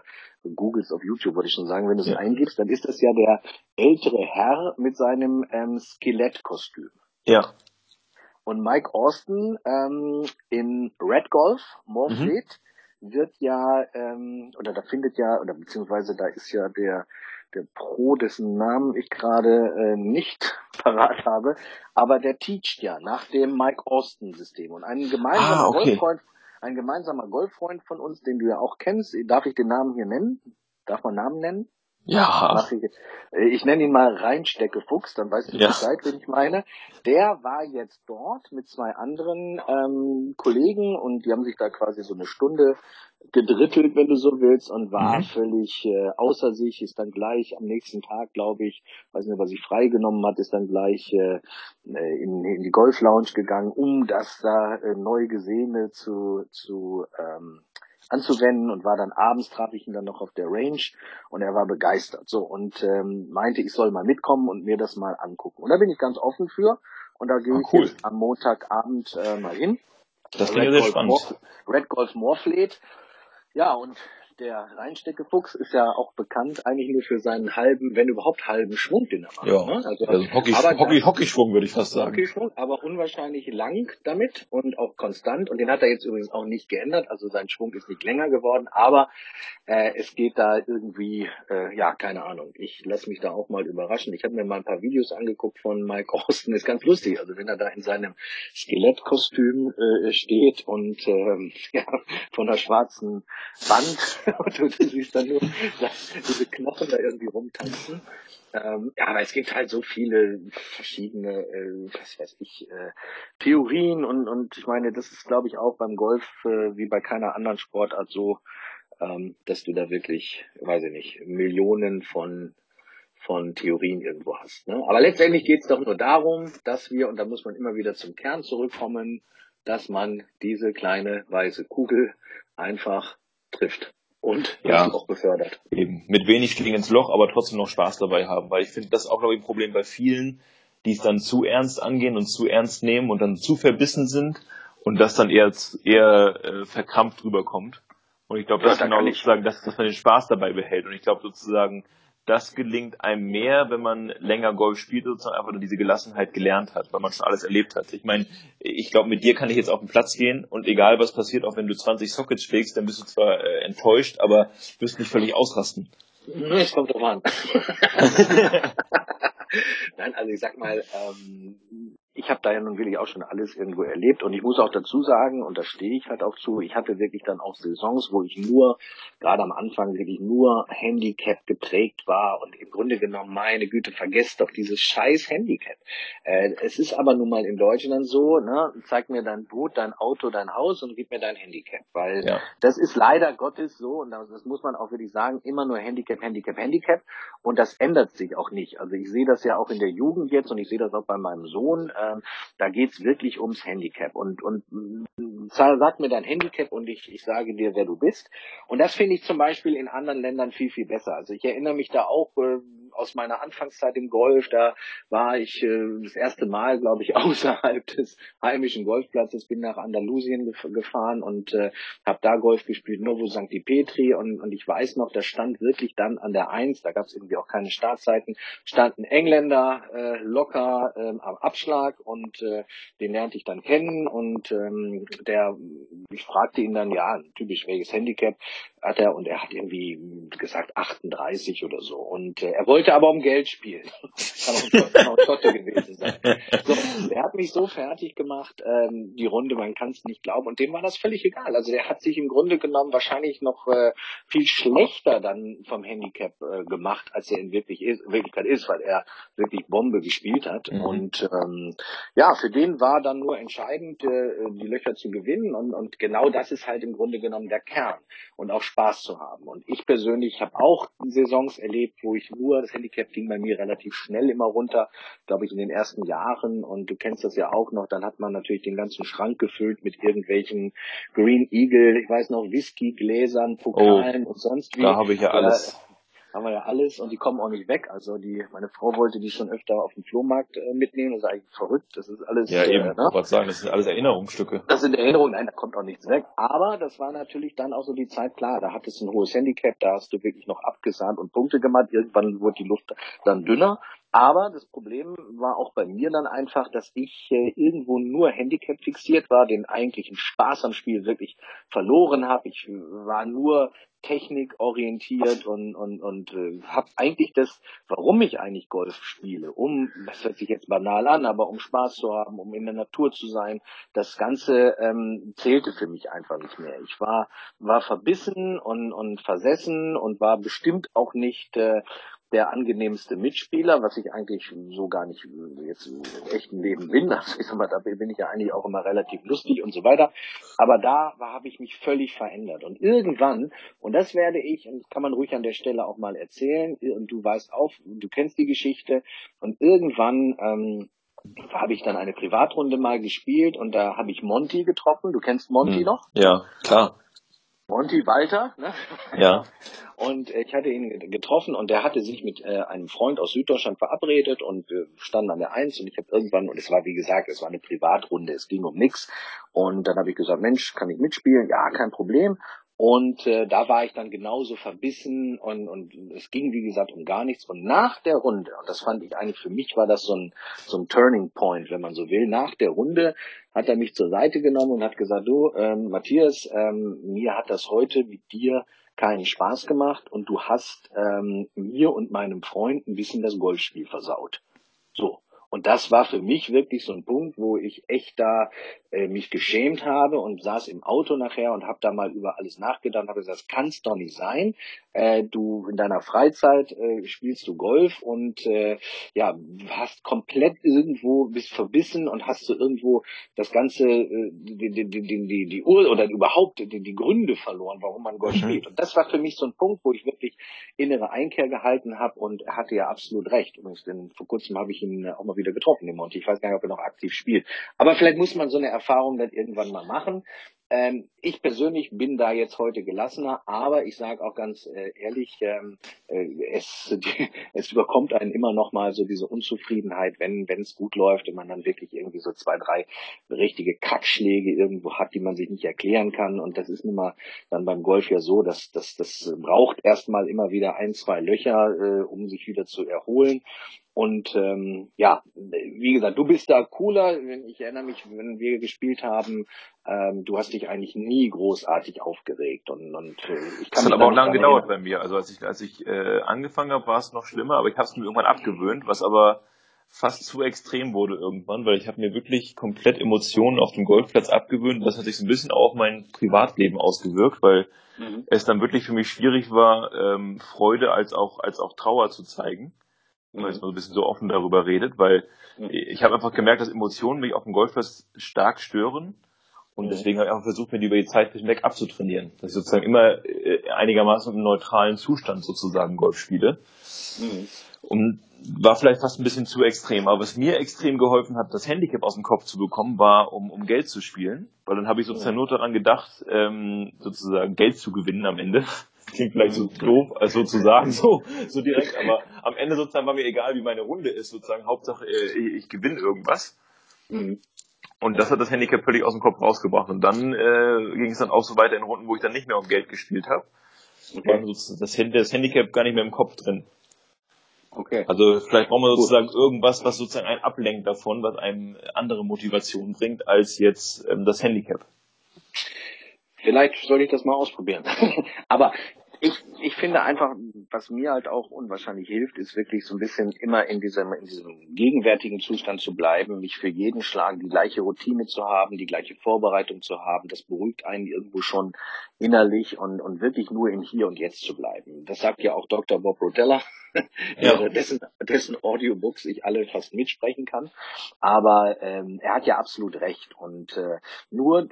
googelst auf YouTube, würde ich schon sagen, wenn du es ja. eingibst, dann ist das ja der ältere Herr mit seinem ähm, Skelettkostüm. Ja. Und Mike Austin ähm, in Red Golf, Morfleet, mhm. wird ja, ähm, oder da findet ja, oder beziehungsweise da ist ja der der Pro, dessen Namen ich gerade äh, nicht parat habe, aber der teacht ja nach dem Mike Austin System und ein gemeinsamer ah, okay. Golffreund, ein gemeinsamer Golffreund von uns, den du ja auch kennst, darf ich den Namen hier nennen? Darf man Namen nennen? Ja. Ich, äh, ich nenne ihn mal Reinstecke-Fuchs, dann weißt du ja. Bescheid, wen ich meine. Der war jetzt dort mit zwei anderen ähm, Kollegen und die haben sich da quasi so eine Stunde gedrittelt, wenn du so willst, und war mhm. völlig äh, außer sich, ist dann gleich am nächsten Tag, glaube ich, weiß nicht, was ich freigenommen hat, ist dann gleich äh, in, in die Golf Lounge gegangen, um das da äh, neu Gesehene zu, zu ähm, anzuwenden und war dann abends traf ich ihn dann noch auf der Range und er war begeistert so und ähm, meinte, ich soll mal mitkommen und mir das mal angucken. Und da bin ich ganz offen für und da gehe ah, ich jetzt am Montagabend äh, mal hin. Das klingt sehr spannend. Morf, Red Golf Morfleet. Ja, und der Reinsteckefuchs ist ja auch bekannt eigentlich nur für seinen halben, wenn überhaupt halben Schwung, den er macht. Ja, ne? also, also Hockey, Hockey, Hockeyschwung würde ich fast sagen. Hockeyschwung, aber unwahrscheinlich lang damit und auch konstant. Und den hat er jetzt übrigens auch nicht geändert. Also sein Schwung ist nicht länger geworden, aber äh, es geht da irgendwie, äh, ja, keine Ahnung. Ich lasse mich da auch mal überraschen. Ich habe mir mal ein paar Videos angeguckt von Mike Austin. Ist ganz lustig. Also wenn er da in seinem Skelettkostüm äh, steht und ähm, ja, von der schwarzen Wand und du, siehst dann nur diese Knochen da irgendwie rumtanzen. Ähm, ja, aber es gibt halt so viele verschiedene, äh, was weiß ich, äh, Theorien und, und ich meine, das ist glaube ich auch beim Golf äh, wie bei keiner anderen Sportart so, ähm, dass du da wirklich, weiß ich nicht, Millionen von von Theorien irgendwo hast. Ne? Aber letztendlich geht es doch nur darum, dass wir, und da muss man immer wieder zum Kern zurückkommen, dass man diese kleine weiße Kugel einfach trifft und ja, auch befördert. Eben. Mit wenig Schlägen ins Loch, aber trotzdem noch Spaß dabei haben, weil ich finde, das ist auch, glaube ich, ein Problem bei vielen, die es dann zu ernst angehen und zu ernst nehmen und dann zu verbissen sind und das dann eher, eher äh, verkrampft rüberkommt. Und ich glaube, das ja, ist genau sozusagen, dass, dass man den Spaß dabei behält. Und ich glaube sozusagen, das gelingt einem mehr, wenn man länger Golf spielt, sozusagen einfach nur diese Gelassenheit gelernt hat, weil man schon alles erlebt hat. Ich meine, ich glaube, mit dir kann ich jetzt auf den Platz gehen und egal was passiert, auch wenn du 20 Sockets schlägst, dann bist du zwar äh, enttäuscht, aber wirst nicht völlig ausrasten. Es kommt drauf an. Nein, also ich sag mal, ähm, ich habe da ja nun wirklich auch schon alles irgendwo erlebt und ich muss auch dazu sagen, und da stehe ich halt auch zu, ich hatte wirklich dann auch Saisons, wo ich nur, gerade am Anfang wirklich nur Handicap geprägt war und im Grunde genommen, meine Güte, vergesst doch dieses scheiß Handicap. Äh, es ist aber nun mal in Deutschland so, ne, zeig mir dein Boot, dein Auto, dein Haus und gib mir dein Handicap, weil ja. das ist leider Gottes so und das, das muss man auch wirklich sagen, immer nur Handicap, Handicap, Handicap und das ändert sich auch nicht. Also ich sehe das ja auch in der Jugend jetzt und ich sehe das auch bei meinem Sohn, ähm, da geht's wirklich ums Handicap. Und, und sag mir dein Handicap und ich, ich sage dir, wer du bist. Und das finde ich zum Beispiel in anderen Ländern viel, viel besser. Also ich erinnere mich da auch äh, aus meiner Anfangszeit im Golf, da war ich äh, das erste Mal, glaube ich, außerhalb des heimischen Golfplatzes, bin nach Andalusien gef gefahren und äh, habe da Golf gespielt, Novo Sancti Petri und, und ich weiß noch, da stand wirklich dann an der Eins, da gab es irgendwie auch keine Startzeiten, stand ein Engländer äh, locker ähm, am Abschlag und äh, den lernte ich dann kennen und ähm, der, ich fragte ihn dann, ja, typisch welches Handicap hat er und er hat irgendwie gesagt 38 oder so und äh, er wollte aber um Geld spielen. kann auch, Schotte gewesen sein. So, er hat mich so fertig gemacht, ähm, die Runde, man kann es nicht glauben. Und dem war das völlig egal. Also der hat sich im Grunde genommen wahrscheinlich noch äh, viel schlechter dann vom Handicap äh, gemacht, als er in wirklich ist, Wirklichkeit ist, weil er wirklich Bombe gespielt hat. Mhm. Und ähm, ja, für den war dann nur entscheidend, äh, die Löcher zu gewinnen. Und, und genau das ist halt im Grunde genommen der Kern. Und auch Spaß zu haben. Und ich persönlich habe auch Saisons erlebt, wo ich nur das Handicap ging bei mir relativ schnell immer runter, glaube ich, in den ersten Jahren. Und du kennst das ja auch noch. Dann hat man natürlich den ganzen Schrank gefüllt mit irgendwelchen Green Eagle, ich weiß noch, Whisky-Gläsern, Pokalen oh, und sonst wie. Da habe ich ja alles haben wir ja alles und die kommen auch nicht weg. Also die, meine Frau wollte die schon öfter auf dem Flohmarkt äh, mitnehmen. Das ist eigentlich verrückt. Das ist alles. Ja, eben. Äh, ne? Ich sagen, das sind alles Erinnerungsstücke. Das sind Erinnerungen. Nein, da kommt auch nichts weg. Aber das war natürlich dann auch so die Zeit klar. Da hattest du ein hohes Handicap. Da hast du wirklich noch abgesahnt und Punkte gemacht. Irgendwann wurde die Luft dann dünner. Aber das Problem war auch bei mir dann einfach, dass ich äh, irgendwo nur Handicap fixiert war, den eigentlichen Spaß am Spiel wirklich verloren habe. Ich war nur technikorientiert und und und äh, habe eigentlich das, warum ich eigentlich Golf spiele, um, das hört sich jetzt banal an, aber um Spaß zu haben, um in der Natur zu sein, das Ganze ähm, zählte für mich einfach nicht mehr. Ich war war verbissen und und versessen und war bestimmt auch nicht äh, der angenehmste Mitspieler, was ich eigentlich so gar nicht jetzt im echten Leben bin. Also ich sag mal, da bin ich ja eigentlich auch immer relativ lustig und so weiter. Aber da habe ich mich völlig verändert. Und irgendwann, und das werde ich, und das kann man ruhig an der Stelle auch mal erzählen, und du weißt auch, du kennst die Geschichte, und irgendwann ähm, habe ich dann eine Privatrunde mal gespielt und da habe ich Monty getroffen. Du kennst Monty hm. noch? Ja, klar. Monty Walter, ne? Ja. Und ich hatte ihn getroffen und der hatte sich mit äh, einem Freund aus Süddeutschland verabredet und wir standen an der Eins und ich habe irgendwann, und es war wie gesagt, es war eine Privatrunde, es ging um nix. Und dann habe ich gesagt, Mensch, kann ich mitspielen? Ja, kein Problem. Und äh, da war ich dann genauso verbissen und, und es ging, wie gesagt, um gar nichts. Und nach der Runde, und das fand ich eigentlich für mich war das so ein, so ein Turning Point, wenn man so will, nach der Runde hat er mich zur Seite genommen und hat gesagt, du, ähm, Matthias, ähm, mir hat das heute mit dir keinen Spaß gemacht und du hast ähm, mir und meinem Freund ein bisschen das Golfspiel versaut. So. Und das war für mich wirklich so ein Punkt, wo ich echt da äh, mich geschämt habe und saß im Auto nachher und habe da mal über alles nachgedacht und habe gesagt, das kann es doch nicht sein. Äh, du in deiner Freizeit äh, spielst du Golf und äh, ja, hast komplett irgendwo, bist verbissen und hast du irgendwo das ganze, äh, die, die, die, die, die Ur oder überhaupt die, die Gründe verloren, warum man Golf mhm. spielt. Und das war für mich so ein Punkt, wo ich wirklich innere Einkehr gehalten habe und er hatte ja absolut recht. Übrigens, denn vor kurzem habe ich ihn auch mal wieder wieder getroffen, den Monty. Ich weiß gar nicht, ob er noch aktiv spielt. Aber vielleicht muss man so eine Erfahrung dann irgendwann mal machen. Ähm, ich persönlich bin da jetzt heute gelassener, aber ich sage auch ganz äh, ehrlich, ähm, äh, es, die, es überkommt einen immer noch mal so diese Unzufriedenheit, wenn es gut läuft und man dann wirklich irgendwie so zwei, drei richtige Kackschläge irgendwo hat, die man sich nicht erklären kann. Und das ist nun mal dann beim Golf ja so, dass das, das braucht erstmal immer wieder ein, zwei Löcher, äh, um sich wieder zu erholen. Und ähm, ja, wie gesagt, du bist da cooler. Ich erinnere mich, wenn wir gespielt haben, ähm, du hast dich eigentlich nie großartig aufgeregt. Und, und äh, ich kann das hat aber auch lange gedauert bei mir. Also als ich, als ich äh, angefangen habe, war es noch schlimmer, aber ich habe es mir irgendwann abgewöhnt, was aber fast zu extrem wurde irgendwann, weil ich habe mir wirklich komplett Emotionen auf dem Golfplatz abgewöhnt. Das hat sich so ein bisschen auch auf mein Privatleben ausgewirkt, weil mhm. es dann wirklich für mich schwierig war, ähm, Freude als auch als auch Trauer zu zeigen wenn man jetzt mal so ein bisschen so offen darüber redet, weil ich habe einfach gemerkt, dass Emotionen mich auf dem Golfplatz stark stören. Und deswegen habe ich einfach versucht, mir die über die Zeit hinweg abzutrainieren. Dass ich sozusagen immer äh, einigermaßen im neutralen Zustand sozusagen Golf spiele. Mhm. Und war vielleicht fast ein bisschen zu extrem. Aber was mir extrem geholfen hat, das Handicap aus dem Kopf zu bekommen, war, um, um Geld zu spielen. Weil dann habe ich sozusagen nur daran gedacht, ähm, sozusagen Geld zu gewinnen am Ende. Klingt vielleicht so doof, also sozusagen so, so direkt, aber am Ende sozusagen war mir egal, wie meine Runde ist, sozusagen. Hauptsache, äh, ich, ich gewinne irgendwas. Mhm. Und das hat das Handicap völlig aus dem Kopf rausgebracht. Und dann äh, ging es dann auch so weiter in Runden, wo ich dann nicht mehr um Geld gespielt habe. Okay. Das, das Handicap gar nicht mehr im Kopf drin. Okay. Also vielleicht brauchen wir sozusagen Gut. irgendwas, was sozusagen einen ablenkt davon, was einem andere Motivation bringt, als jetzt ähm, das Handicap. Vielleicht soll ich das mal ausprobieren. Aber ich, ich finde einfach, was mir halt auch unwahrscheinlich hilft, ist wirklich so ein bisschen immer in diesem, in diesem gegenwärtigen Zustand zu bleiben, mich für jeden Schlag die gleiche Routine zu haben, die gleiche Vorbereitung zu haben. Das beruhigt einen irgendwo schon innerlich und, und wirklich nur im Hier und Jetzt zu bleiben. Das sagt ja auch Dr. Bob Rotella, ja. dessen, dessen Audiobooks ich alle fast mitsprechen kann. Aber ähm, er hat ja absolut recht. Und äh, nur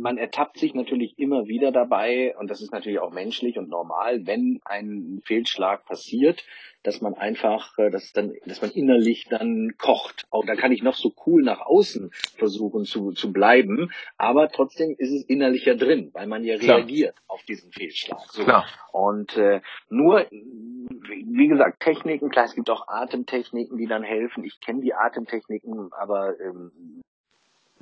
man ertappt sich natürlich immer wieder dabei, und das ist natürlich auch menschlich und normal, wenn ein Fehlschlag passiert, dass man einfach, äh, dass dann, dass man innerlich dann kocht. Auch da kann ich noch so cool nach außen versuchen zu, zu bleiben, aber trotzdem ist es innerlich ja drin, weil man ja Klar. reagiert auf diesen Fehlschlag. So. Klar. Und äh, nur, wie gesagt, Techniken, klar, es gibt auch Atemtechniken, die dann helfen. Ich kenne die Atemtechniken, aber ähm,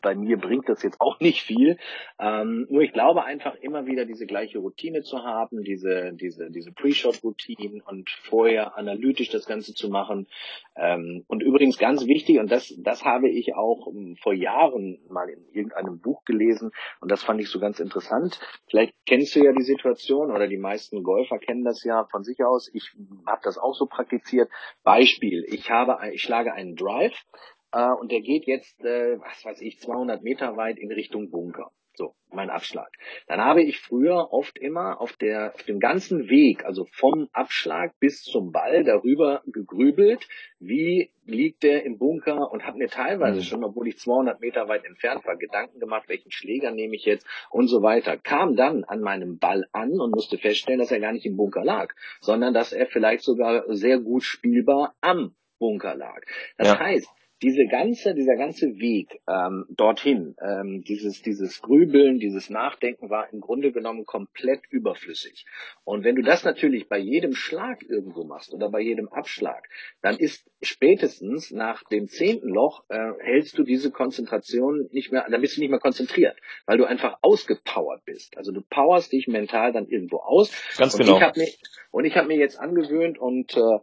bei mir bringt das jetzt auch nicht viel. Ähm, nur ich glaube einfach immer wieder diese gleiche Routine zu haben, diese, diese, diese Pre-Shot-Routine und vorher analytisch das Ganze zu machen. Ähm, und übrigens ganz wichtig, und das, das habe ich auch um, vor Jahren mal in irgendeinem Buch gelesen, und das fand ich so ganz interessant. Vielleicht kennst du ja die Situation, oder die meisten Golfer kennen das ja von sich aus. Ich habe das auch so praktiziert. Beispiel, ich habe, ich schlage einen Drive, äh, und der geht jetzt, äh, was weiß ich, 200 Meter weit in Richtung Bunker. So, mein Abschlag. Dann habe ich früher oft immer auf der, auf dem ganzen Weg, also vom Abschlag bis zum Ball darüber gegrübelt, wie liegt der im Bunker und habe mir teilweise mhm. schon, obwohl ich 200 Meter weit entfernt war, Gedanken gemacht, welchen Schläger nehme ich jetzt und so weiter. Kam dann an meinem Ball an und musste feststellen, dass er gar nicht im Bunker lag, sondern dass er vielleicht sogar sehr gut spielbar am Bunker lag. Das ja. heißt, diese ganze, dieser ganze Weg ähm, dorthin, ähm, dieses, dieses Grübeln, dieses Nachdenken war im Grunde genommen komplett überflüssig. Und wenn du das natürlich bei jedem Schlag irgendwo machst oder bei jedem Abschlag, dann ist spätestens nach dem zehnten Loch äh, hältst du diese Konzentration nicht mehr, dann bist du nicht mehr konzentriert, weil du einfach ausgepowert bist. Also du powerst dich mental dann irgendwo aus. Ganz und genau. Ich hab mir, und ich habe mir jetzt angewöhnt und äh,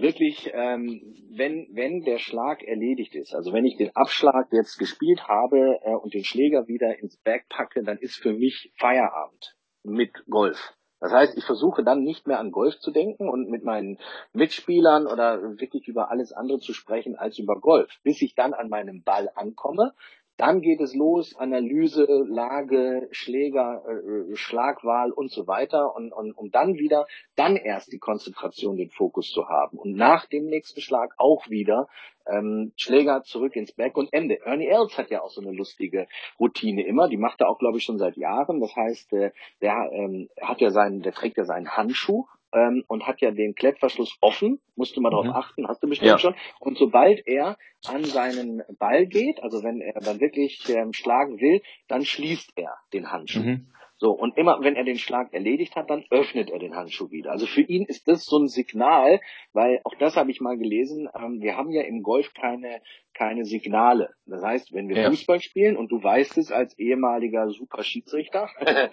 wirklich, ähm, wenn, wenn der Schlag erledigt ist, also wenn ich den Abschlag jetzt gespielt habe äh, und den Schläger wieder ins Bag packe, dann ist für mich Feierabend mit Golf. Das heißt, ich versuche dann nicht mehr an Golf zu denken und mit meinen Mitspielern oder wirklich über alles andere zu sprechen als über Golf, bis ich dann an meinem Ball ankomme, dann geht es los, Analyse, Lage, Schläger, äh, Schlagwahl und so weiter. Und, und um dann wieder, dann erst die Konzentration, den Fokus zu haben. Und nach dem nächsten Schlag auch wieder ähm, Schläger zurück ins Back und Ende. Ernie Els hat ja auch so eine lustige Routine immer. Die macht er auch, glaube ich, schon seit Jahren. Das heißt, äh, der ähm, hat ja seinen, der trägt ja seinen Handschuh ähm, und hat ja den Klettverschluss offen, musst du mal mhm. darauf achten, hast du bestimmt ja. schon. Und sobald er an seinen Ball geht, also wenn er dann wirklich ähm, schlagen will, dann schließt er den Handschuh. Mhm. So, und immer wenn er den Schlag erledigt hat, dann öffnet er den Handschuh wieder. Also für ihn ist das so ein Signal, weil auch das habe ich mal gelesen, ähm, wir haben ja im Golf keine, keine Signale. Das heißt, wenn wir ja. Fußball spielen und du weißt es als ehemaliger super Schiedsrichter, äh,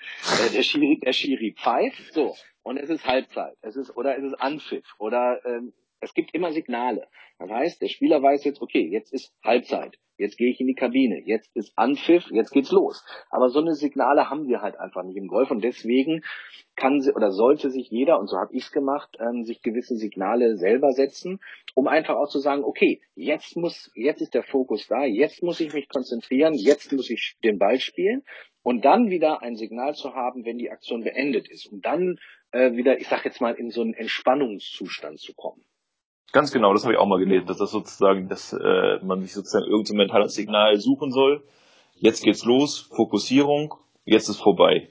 der Schiri, der Schiri pfeift, so, und es ist Halbzeit, es ist oder es ist Anpfiff. Oder ähm, es gibt immer Signale. Das heißt, der Spieler weiß jetzt, okay, jetzt ist Halbzeit, jetzt gehe ich in die Kabine, jetzt ist Anpfiff, jetzt geht's los. Aber so eine Signale haben wir halt einfach nicht im Golf. Und deswegen kann sie oder sollte sich jeder, und so habe ich's gemacht, ähm, sich gewisse Signale selber setzen, um einfach auch zu sagen, okay, jetzt muss, jetzt ist der Fokus da, jetzt muss ich mich konzentrieren, jetzt muss ich den Ball spielen. Und dann wieder ein Signal zu haben, wenn die Aktion beendet ist, um dann äh, wieder, ich sag jetzt mal, in so einen Entspannungszustand zu kommen. Ganz genau, das habe ich auch mal gelesen, dass das sozusagen, dass äh, man sich sozusagen irgendein mentales Signal suchen soll. Jetzt geht's los, Fokussierung, jetzt ist vorbei.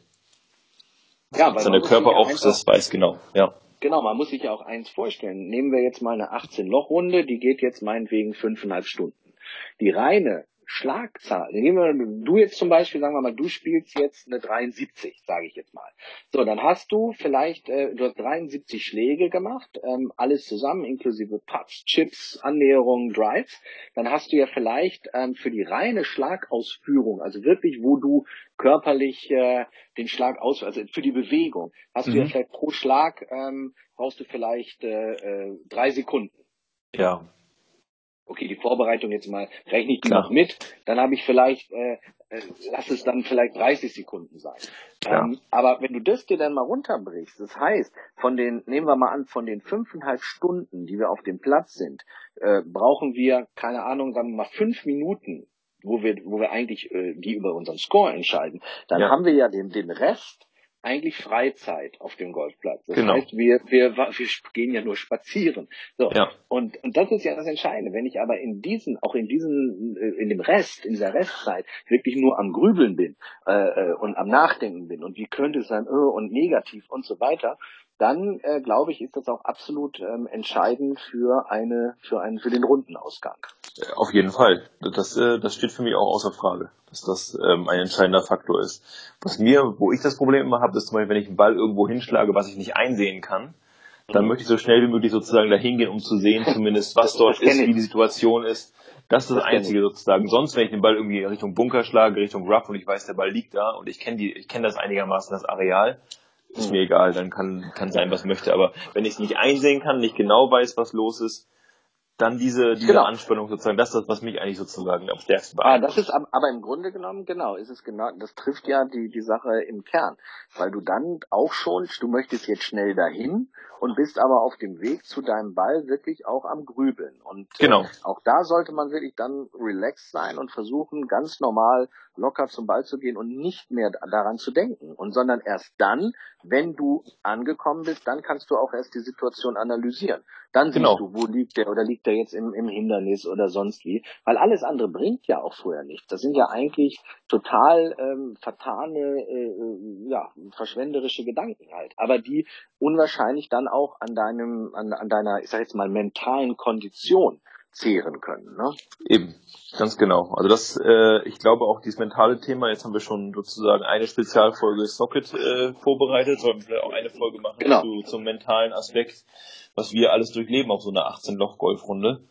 Ja, weil der Körper auch das weiß genau, ja. Genau, man muss sich ja auch eins vorstellen. Nehmen wir jetzt mal eine 18-Loch-Runde, die geht jetzt meinetwegen fünfeinhalb Stunden. Die reine Schlagzahl. Nehmen wir, du jetzt zum Beispiel, sagen wir mal, du spielst jetzt eine 73, sage ich jetzt mal. So, dann hast du vielleicht, äh, du hast 73 Schläge gemacht, ähm, alles zusammen, inklusive Putts, Chips, Annäherungen, Drives. Dann hast du ja vielleicht ähm, für die reine Schlagausführung, also wirklich, wo du körperlich äh, den Schlag aus, also für die Bewegung, hast mhm. du ja mhm. vielleicht pro Schlag ähm, brauchst du vielleicht äh, äh, drei Sekunden. Ja okay, die Vorbereitung jetzt mal, rechne ich die noch mit, dann habe ich vielleicht, äh, äh, lass es dann vielleicht 30 Sekunden sein. Ähm, aber wenn du das dir dann mal runterbrichst, das heißt, von den, nehmen wir mal an, von den fünfeinhalb Stunden, die wir auf dem Platz sind, äh, brauchen wir, keine Ahnung, sagen wir mal fünf Minuten, wo wir, wo wir eigentlich äh, die über unseren Score entscheiden. Dann ja. haben wir ja den, den Rest, eigentlich Freizeit auf dem Golfplatz. Das genau. heißt, wir, wir, wir gehen ja nur spazieren. So. Ja. Und, und das ist ja das Entscheidende. Wenn ich aber in diesen, auch in diesen, äh, in dem Rest, in dieser Restzeit wirklich nur am Grübeln bin äh, äh, und am Nachdenken bin und wie könnte es sein, oh, und negativ und so weiter, dann äh, glaube ich, ist das auch absolut ähm, entscheidend für eine, für einen, für den Rundenausgang. Auf jeden Fall. Das, äh, das steht für mich auch außer Frage, dass das ähm, ein entscheidender Faktor ist. Was mir, wo ich das Problem immer habe, ist zum Beispiel, wenn ich einen Ball irgendwo hinschlage, was ich nicht einsehen kann, dann möchte ich so schnell wie möglich sozusagen dahin gehen, um zu sehen, zumindest was dort ist, wie die Situation ist. Das ist das, das Einzige sozusagen. Sonst, wenn ich den Ball irgendwie Richtung Bunker schlage, Richtung Rough und ich weiß, der Ball liegt da und ich kenne die, ich kenne das einigermaßen, das Areal, ist mir egal, dann kann, kann sein, was möchte. Aber wenn ich es nicht einsehen kann, nicht genau weiß, was los ist, dann diese, diese genau. Anspannung sozusagen, das ist das, was mich eigentlich sozusagen am stärksten beeindruckt. Ah, das ist aber im Grunde genommen, genau, ist es genau, das trifft ja die, die Sache im Kern. Weil du dann auch schon, du möchtest jetzt schnell dahin und bist aber auf dem Weg zu deinem Ball wirklich auch am Grübeln. Und äh, genau. äh, auch da sollte man wirklich dann relaxed sein und versuchen, ganz normal locker zum Ball zu gehen und nicht mehr daran zu denken. Und sondern erst dann, wenn du angekommen bist, dann kannst du auch erst die Situation analysieren. Dann siehst genau. du, wo liegt der oder liegt der jetzt im, im Hindernis oder sonst wie. Weil alles andere bringt ja auch vorher nichts. Das sind ja eigentlich total ähm, vertane, äh, ja, verschwenderische Gedanken halt. Aber die unwahrscheinlich dann auch an deinem, an, an deiner, ich sag jetzt mal, mentalen Kondition zehren können. Ne? Eben, ganz genau. Also das, äh, ich glaube auch dieses mentale Thema, jetzt haben wir schon sozusagen eine Spezialfolge Socket äh, vorbereitet, sollten wir vielleicht auch eine Folge machen genau. zu, zum mentalen Aspekt, was wir alles durchleben auf so einer 18-Loch-Golfrunde.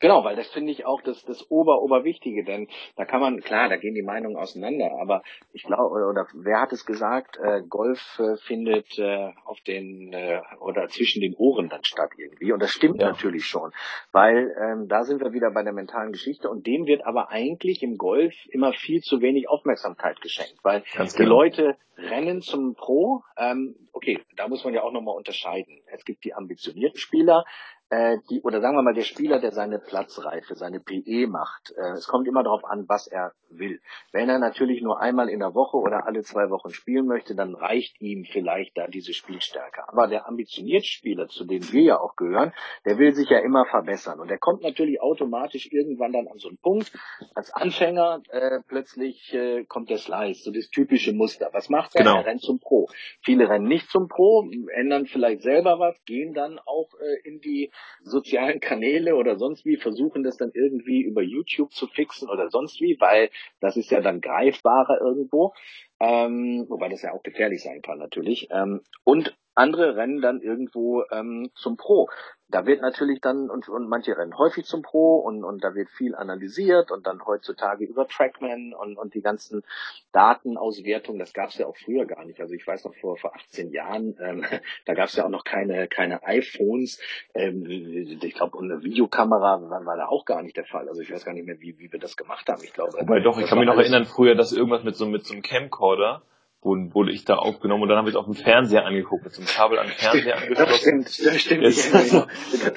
Genau, weil das finde ich auch das, das Ober, Oberwichtige, denn da kann man, klar, da gehen die Meinungen auseinander, aber ich glaube, oder, oder wer hat es gesagt, äh, Golf äh, findet äh, auf den äh, oder zwischen den Ohren dann statt irgendwie. Und das stimmt ja. natürlich schon, weil ähm, da sind wir wieder bei der mentalen Geschichte und dem wird aber eigentlich im Golf immer viel zu wenig Aufmerksamkeit geschenkt, weil Ganz die genau. Leute rennen zum Pro. Ähm, okay, da muss man ja auch nochmal unterscheiden. Es gibt die ambitionierten Spieler, äh, die, oder sagen wir mal, der Spieler, der seine Platzreife, seine PE macht, äh, es kommt immer darauf an, was er will. Wenn er natürlich nur einmal in der Woche oder alle zwei Wochen spielen möchte, dann reicht ihm vielleicht da diese Spielstärke. Aber der ambitionierte Spieler, zu dem wir ja auch gehören, der will sich ja immer verbessern. Und der kommt natürlich automatisch irgendwann dann an so einen Punkt. Als Anfänger äh, plötzlich äh, kommt der Slice, so das typische Muster. Was macht er? Genau. Er rennt zum Pro. Viele rennen nicht zum Pro, ändern vielleicht selber was, gehen dann auch äh, in die sozialen Kanäle oder sonst wie, versuchen das dann irgendwie über YouTube zu fixen oder sonst wie, weil das ist ja dann greifbarer irgendwo. Ähm, wobei das ja auch gefährlich sein kann natürlich. Ähm, und andere rennen dann irgendwo ähm, zum Pro da wird natürlich dann, und, und manche rennen häufig zum Pro und, und da wird viel analysiert und dann heutzutage über Trackman und, und die ganzen Datenauswertungen, das gab es ja auch früher gar nicht. Also ich weiß noch vor, vor 18 Jahren, ähm, da gab es ja auch noch keine, keine iPhones. Ähm, ich glaube, eine Videokamera war, war da auch gar nicht der Fall. Also ich weiß gar nicht mehr, wie, wie wir das gemacht haben. Ich glaube. Wobei doch, ich kann mich noch erinnern früher, dass irgendwas mit so, mit so einem Camcorder, wurde, wurde ich da aufgenommen und dann habe ich auf dem Fernseher angeguckt, mit so einem Kabel an den Fernseher angeschlossen. Das stimmt, das stimmt. Yes. Ja,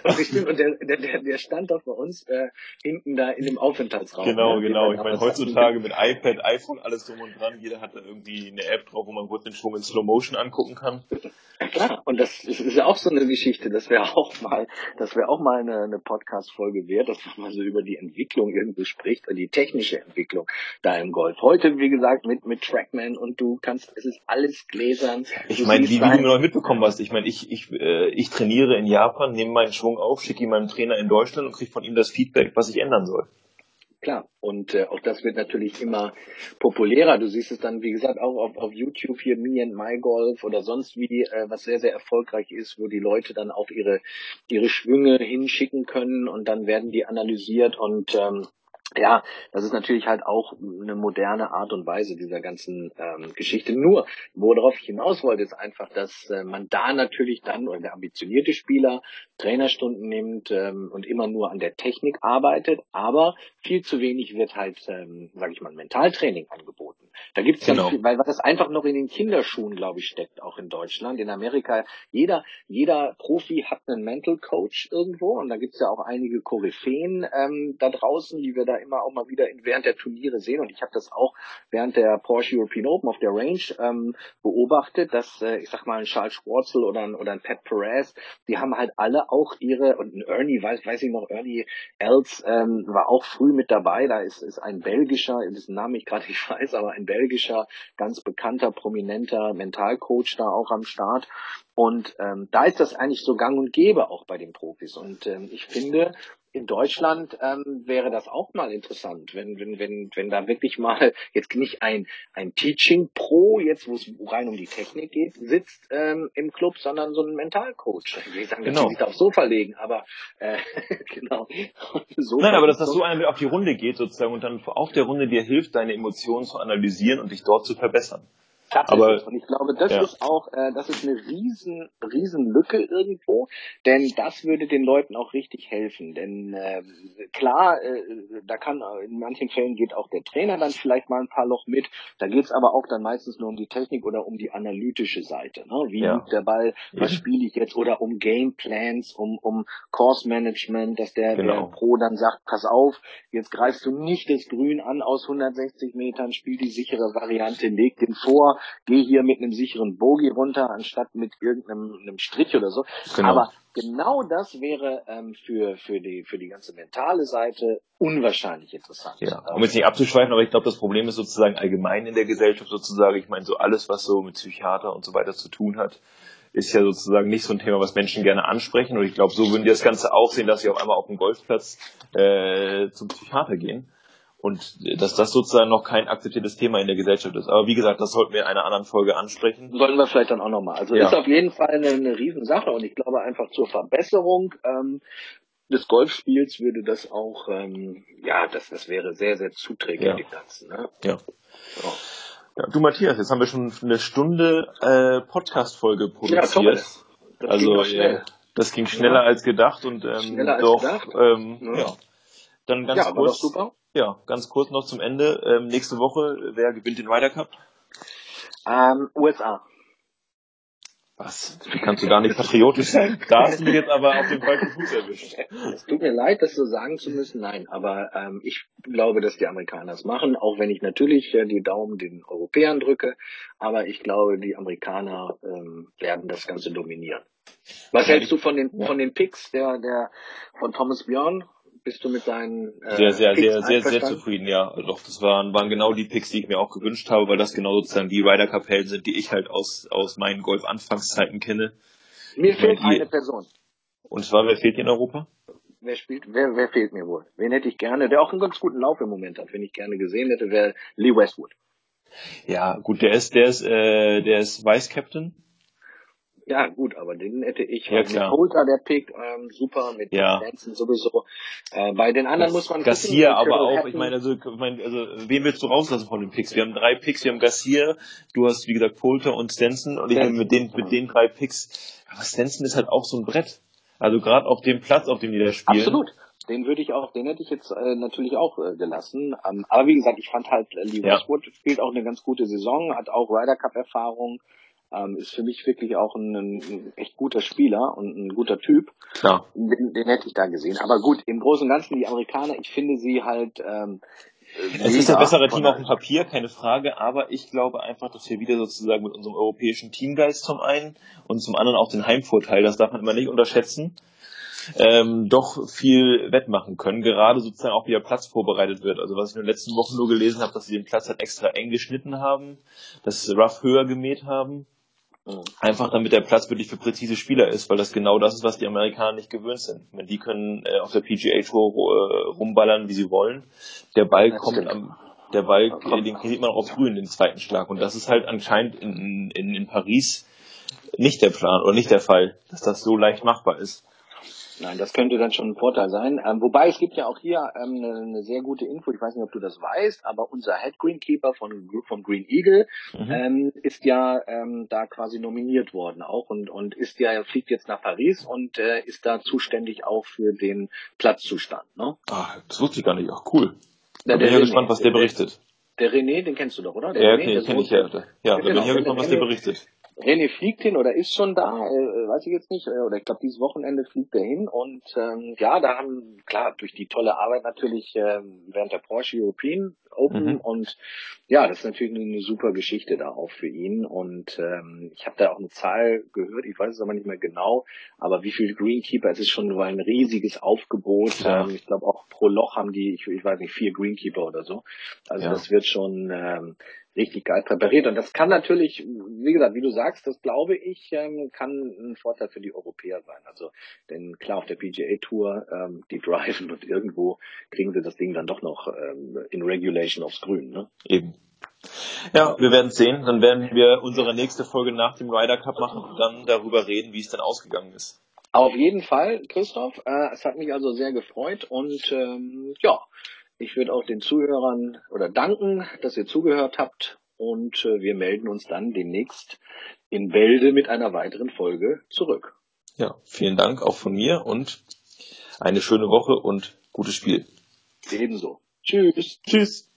das stimmt. Und der, der, der stand doch bei uns äh, hinten da in dem Aufenthaltsraum. Genau, ja, genau. Ich meine, heutzutage mit iPad, iPhone, alles drum und dran, jeder hat da irgendwie eine App drauf, wo man kurz den Schwung in Slow Motion angucken kann. Ja, klar, und das ist, ist ja auch so eine Geschichte, dass wir auch mal, dass wir auch mal eine, eine Podcast-Folge wert, dass man mal so über die Entwicklung irgendwie spricht, die technische Entwicklung da im Golf. Heute, wie gesagt, mit, mit Trackman und du kannst, es ist alles gläsern. Ich meine, wie, wie du noch mitbekommen hast, ich meine, ich, ich, äh, ich trainiere in Japan, nehme meinen Schwung auf, schicke ihn meinem Trainer in Deutschland und kriege von ihm das Feedback, was ich ändern soll. Klar, und äh, auch das wird natürlich immer populärer. Du siehst es dann, wie gesagt, auch auf, auf YouTube hier Me and My Golf oder sonst wie, äh, was sehr, sehr erfolgreich ist, wo die Leute dann auch ihre, ihre Schwünge hinschicken können und dann werden die analysiert und ähm, ja, das ist natürlich halt auch eine moderne Art und Weise dieser ganzen ähm, Geschichte. Nur, worauf ich hinaus wollte, ist einfach, dass äh, man da natürlich dann, oder der ambitionierte Spieler, Trainerstunden nimmt ähm, und immer nur an der Technik arbeitet, aber viel zu wenig wird halt, ähm, sage ich mal, Mentaltraining angeboten. Da gibt's genau. ja, viel, weil das einfach noch in den Kinderschuhen, glaube ich, steckt, auch in Deutschland. In Amerika, jeder, jeder Profi hat einen Mental Coach irgendwo und da gibt's ja auch einige Koryphäen ähm, da draußen, die wir da immer auch mal wieder in, während der Turniere sehen. Und ich habe das auch während der Porsche European Open auf der Range ähm, beobachtet, dass, äh, ich sag mal, ein Charles Schwarzel oder ein, oder ein Pat Perez, die haben halt alle auch ihre, und ein Ernie, weiß, weiß ich noch, Ernie Els ähm, war auch früh mit dabei. Da ist, ist ein belgischer, dessen Namen ich gerade nicht weiß, aber ein belgischer, ganz bekannter, prominenter Mentalcoach da auch am Start. Und ähm, da ist das eigentlich so gang und gäbe auch bei den Profis. Und ähm, ich finde, in Deutschland ähm, wäre das auch mal interessant, wenn, wenn, wenn, wenn da wirklich mal jetzt nicht ein, ein Teaching Pro, jetzt wo es rein um die Technik geht, sitzt ähm, im Club, sondern so ein Mentalcoach. Ich sagen, genau. dass sich aufs Sofa legen, aber äh, genau. So Nein, aber dass das so einer auf die Runde geht sozusagen und dann auf der Runde dir hilft, deine Emotionen zu analysieren und dich dort zu verbessern. Aber, und ich glaube, das ja. ist auch, äh, das ist eine riesen, riesen Lücke irgendwo, denn das würde den Leuten auch richtig helfen. Denn äh, klar, äh, da kann in manchen Fällen geht auch der Trainer dann vielleicht mal ein paar Loch mit. Da geht's aber auch dann meistens nur um die Technik oder um die analytische Seite. Ne? Wie ja. liegt der Ball, was spiele ich jetzt oder um Gameplans, um um Course Management, dass der, genau. der Pro dann sagt, pass auf, jetzt greifst du nicht das Grün an aus 160 Metern, spiel die sichere Variante, leg den vor geh hier mit einem sicheren Bogie runter, anstatt mit irgendeinem Strich oder so. Genau. Aber genau das wäre ähm, für, für, die, für die ganze mentale Seite unwahrscheinlich interessant. Ja, um jetzt nicht abzuschweifen, aber ich glaube, das Problem ist sozusagen allgemein in der Gesellschaft sozusagen, ich meine, so alles, was so mit Psychiater und so weiter zu tun hat, ist ja sozusagen nicht so ein Thema, was Menschen gerne ansprechen. Und ich glaube, so würden die das Ganze auch sehen, dass sie auf einmal auf dem Golfplatz äh, zum Psychiater gehen. Und dass das sozusagen noch kein akzeptiertes Thema in der Gesellschaft ist. Aber wie gesagt, das sollten wir in einer anderen Folge ansprechen. Sollten wir vielleicht dann auch nochmal. Also ja. ist auf jeden Fall eine, eine Riesensache und ich glaube einfach zur Verbesserung ähm, des Golfspiels würde das auch, ähm, ja, das, das wäre sehr, sehr zuträglich ja. dem Ganzen. Ne? Ja. So. ja. Du Matthias, jetzt haben wir schon eine Stunde äh, Podcast-Folge produziert. Ja, das also äh, das ging schneller als gedacht und ähm, doch, gedacht. Ähm, ja. Dann ganz ja, kurz. super. Ja, ganz kurz noch zum Ende. Ähm, nächste Woche, wer gewinnt den Ryder Cup? Ähm, USA. Was? Wie kannst du gar nicht patriotisch sein? Da hast du mich jetzt aber auf den falschen Fuß erwischt. Es tut mir leid, das so sagen zu müssen. Nein, aber ähm, ich glaube, dass die Amerikaner es machen, auch wenn ich natürlich äh, die Daumen den Europäern drücke. Aber ich glaube, die Amerikaner ähm, werden das Ganze dominieren. Was hältst du von den von den Picks der der von Thomas Björn? Bist du mit deinen äh, sehr, sehr, sehr, sehr, sehr zufrieden, ja. Doch, das waren, waren genau die Picks, die ich mir auch gewünscht habe, weil das genau sozusagen die Ryder Cup Helden sind, die ich halt aus, aus meinen Golf-Anfangszeiten kenne. Mir ich fehlt eine Person. Und zwar, wer fehlt dir in Europa? Wer spielt, wer, wer fehlt mir wohl? Wen hätte ich gerne, der auch einen ganz guten Lauf im Moment hat, wenn ich gerne gesehen hätte, wäre Lee Westwood. Ja, gut, der ist, der ist, äh, der ist Vice Captain ja, gut, aber den hätte ich ja, mit Holter der Pick, ähm, super, mit ja. Benson sowieso. Äh, bei den anderen muss man Garcia aber auch, ich meine, also, ich meine, also, wen willst du rauslassen von den Picks? Wir haben drei Picks, wir haben Garcia, du hast, wie gesagt, Polter und Stenson und ich mit den, mit den drei Picks, aber Stenson ist halt auch so ein Brett. Also gerade auf dem Platz, auf dem die da spielen. Absolut. Den würde ich auch, den hätte ich jetzt äh, natürlich auch äh, gelassen. Ähm, aber wie gesagt, ich fand halt, äh, Lee Westwood ja. spielt auch eine ganz gute Saison, hat auch Ryder Cup Erfahrung ähm, ist für mich wirklich auch ein, ein, echt guter Spieler und ein guter Typ. Klar. Den, den hätte ich da gesehen. Aber gut, im Großen und Ganzen die Amerikaner, ich finde sie halt ähm, es ist das bessere Team auf dem Papier, keine Frage, aber ich glaube einfach, dass wir wieder sozusagen mit unserem europäischen Teamgeist zum einen und zum anderen auch den Heimvorteil, das darf man immer nicht unterschätzen, ähm, doch viel wettmachen können, gerade sozusagen auch wie der Platz vorbereitet wird. Also was ich in den letzten Wochen nur gelesen habe, dass sie den Platz halt extra eng geschnitten haben, das Rough höher gemäht haben Einfach damit der Platz wirklich für präzise Spieler ist, weil das genau das ist, was die Amerikaner nicht gewöhnt sind. Die können äh, auf der PGA Tour äh, rumballern, wie sie wollen. Der Ball das kommt am, der Ball, äh, den kriegt man auch aufs Grün, den zweiten Schlag. Und das ist halt anscheinend in, in, in Paris nicht der Plan oder nicht der Fall, dass das so leicht machbar ist. Nein, das könnte dann schon ein Vorteil sein. Ähm, wobei es gibt ja auch hier ähm, eine, eine, sehr gute Info, ich weiß nicht, ob du das weißt, aber unser Head Greenkeeper von, vom Green Eagle mhm. ähm, ist ja ähm, da quasi nominiert worden auch und, und ist ja, fliegt jetzt nach Paris und äh, ist da zuständig auch für den Platzzustand. Ne? Ah, das wusste ich gar nicht. Ach, cool. Da bin ich ja gespannt, was der berichtet. Der René, den kennst du doch, oder? Der ja, René, kenn ich ja. Ja, da bin ich ja gespannt, was der berichtet. René fliegt hin oder ist schon da, äh, weiß ich jetzt nicht, äh, oder ich glaube dieses Wochenende fliegt er hin und ähm, ja, da haben klar durch die tolle Arbeit natürlich ähm, während der Porsche European Open mhm. und ja, das ist natürlich eine, super Geschichte da auch für ihn und ähm, ich habe da auch eine Zahl gehört, ich weiß es aber nicht mehr genau, aber wie viel Greenkeeper, es ist schon ein riesiges Aufgebot, ja. ähm, ich glaube auch pro Loch haben die, ich, ich weiß nicht, vier Greenkeeper oder so, also ja. das wird schon ähm, richtig geil präpariert. Und das kann natürlich, wie gesagt, wie du sagst, das glaube ich, ähm, kann ein Vorteil für die Europäer sein. Also, denn klar, auf der PGA Tour, ähm, die driven und irgendwo kriegen sie das Ding dann doch noch ähm, in Regulation aufs Grün. Ne? Eben. Ja, wir werden sehen. Dann werden wir unsere nächste Folge nach dem Ryder Cup machen und dann darüber reden, wie es dann ausgegangen ist. Auf jeden Fall, Christoph. Äh, es hat mich also sehr gefreut und ähm, ja, ich würde auch den Zuhörern oder danken, dass ihr zugehört habt und äh, wir melden uns dann demnächst in Bälde mit einer weiteren Folge zurück. Ja, vielen Dank auch von mir und eine schöne Woche und gutes Spiel. Ebenso. Tschüss. Tschüss.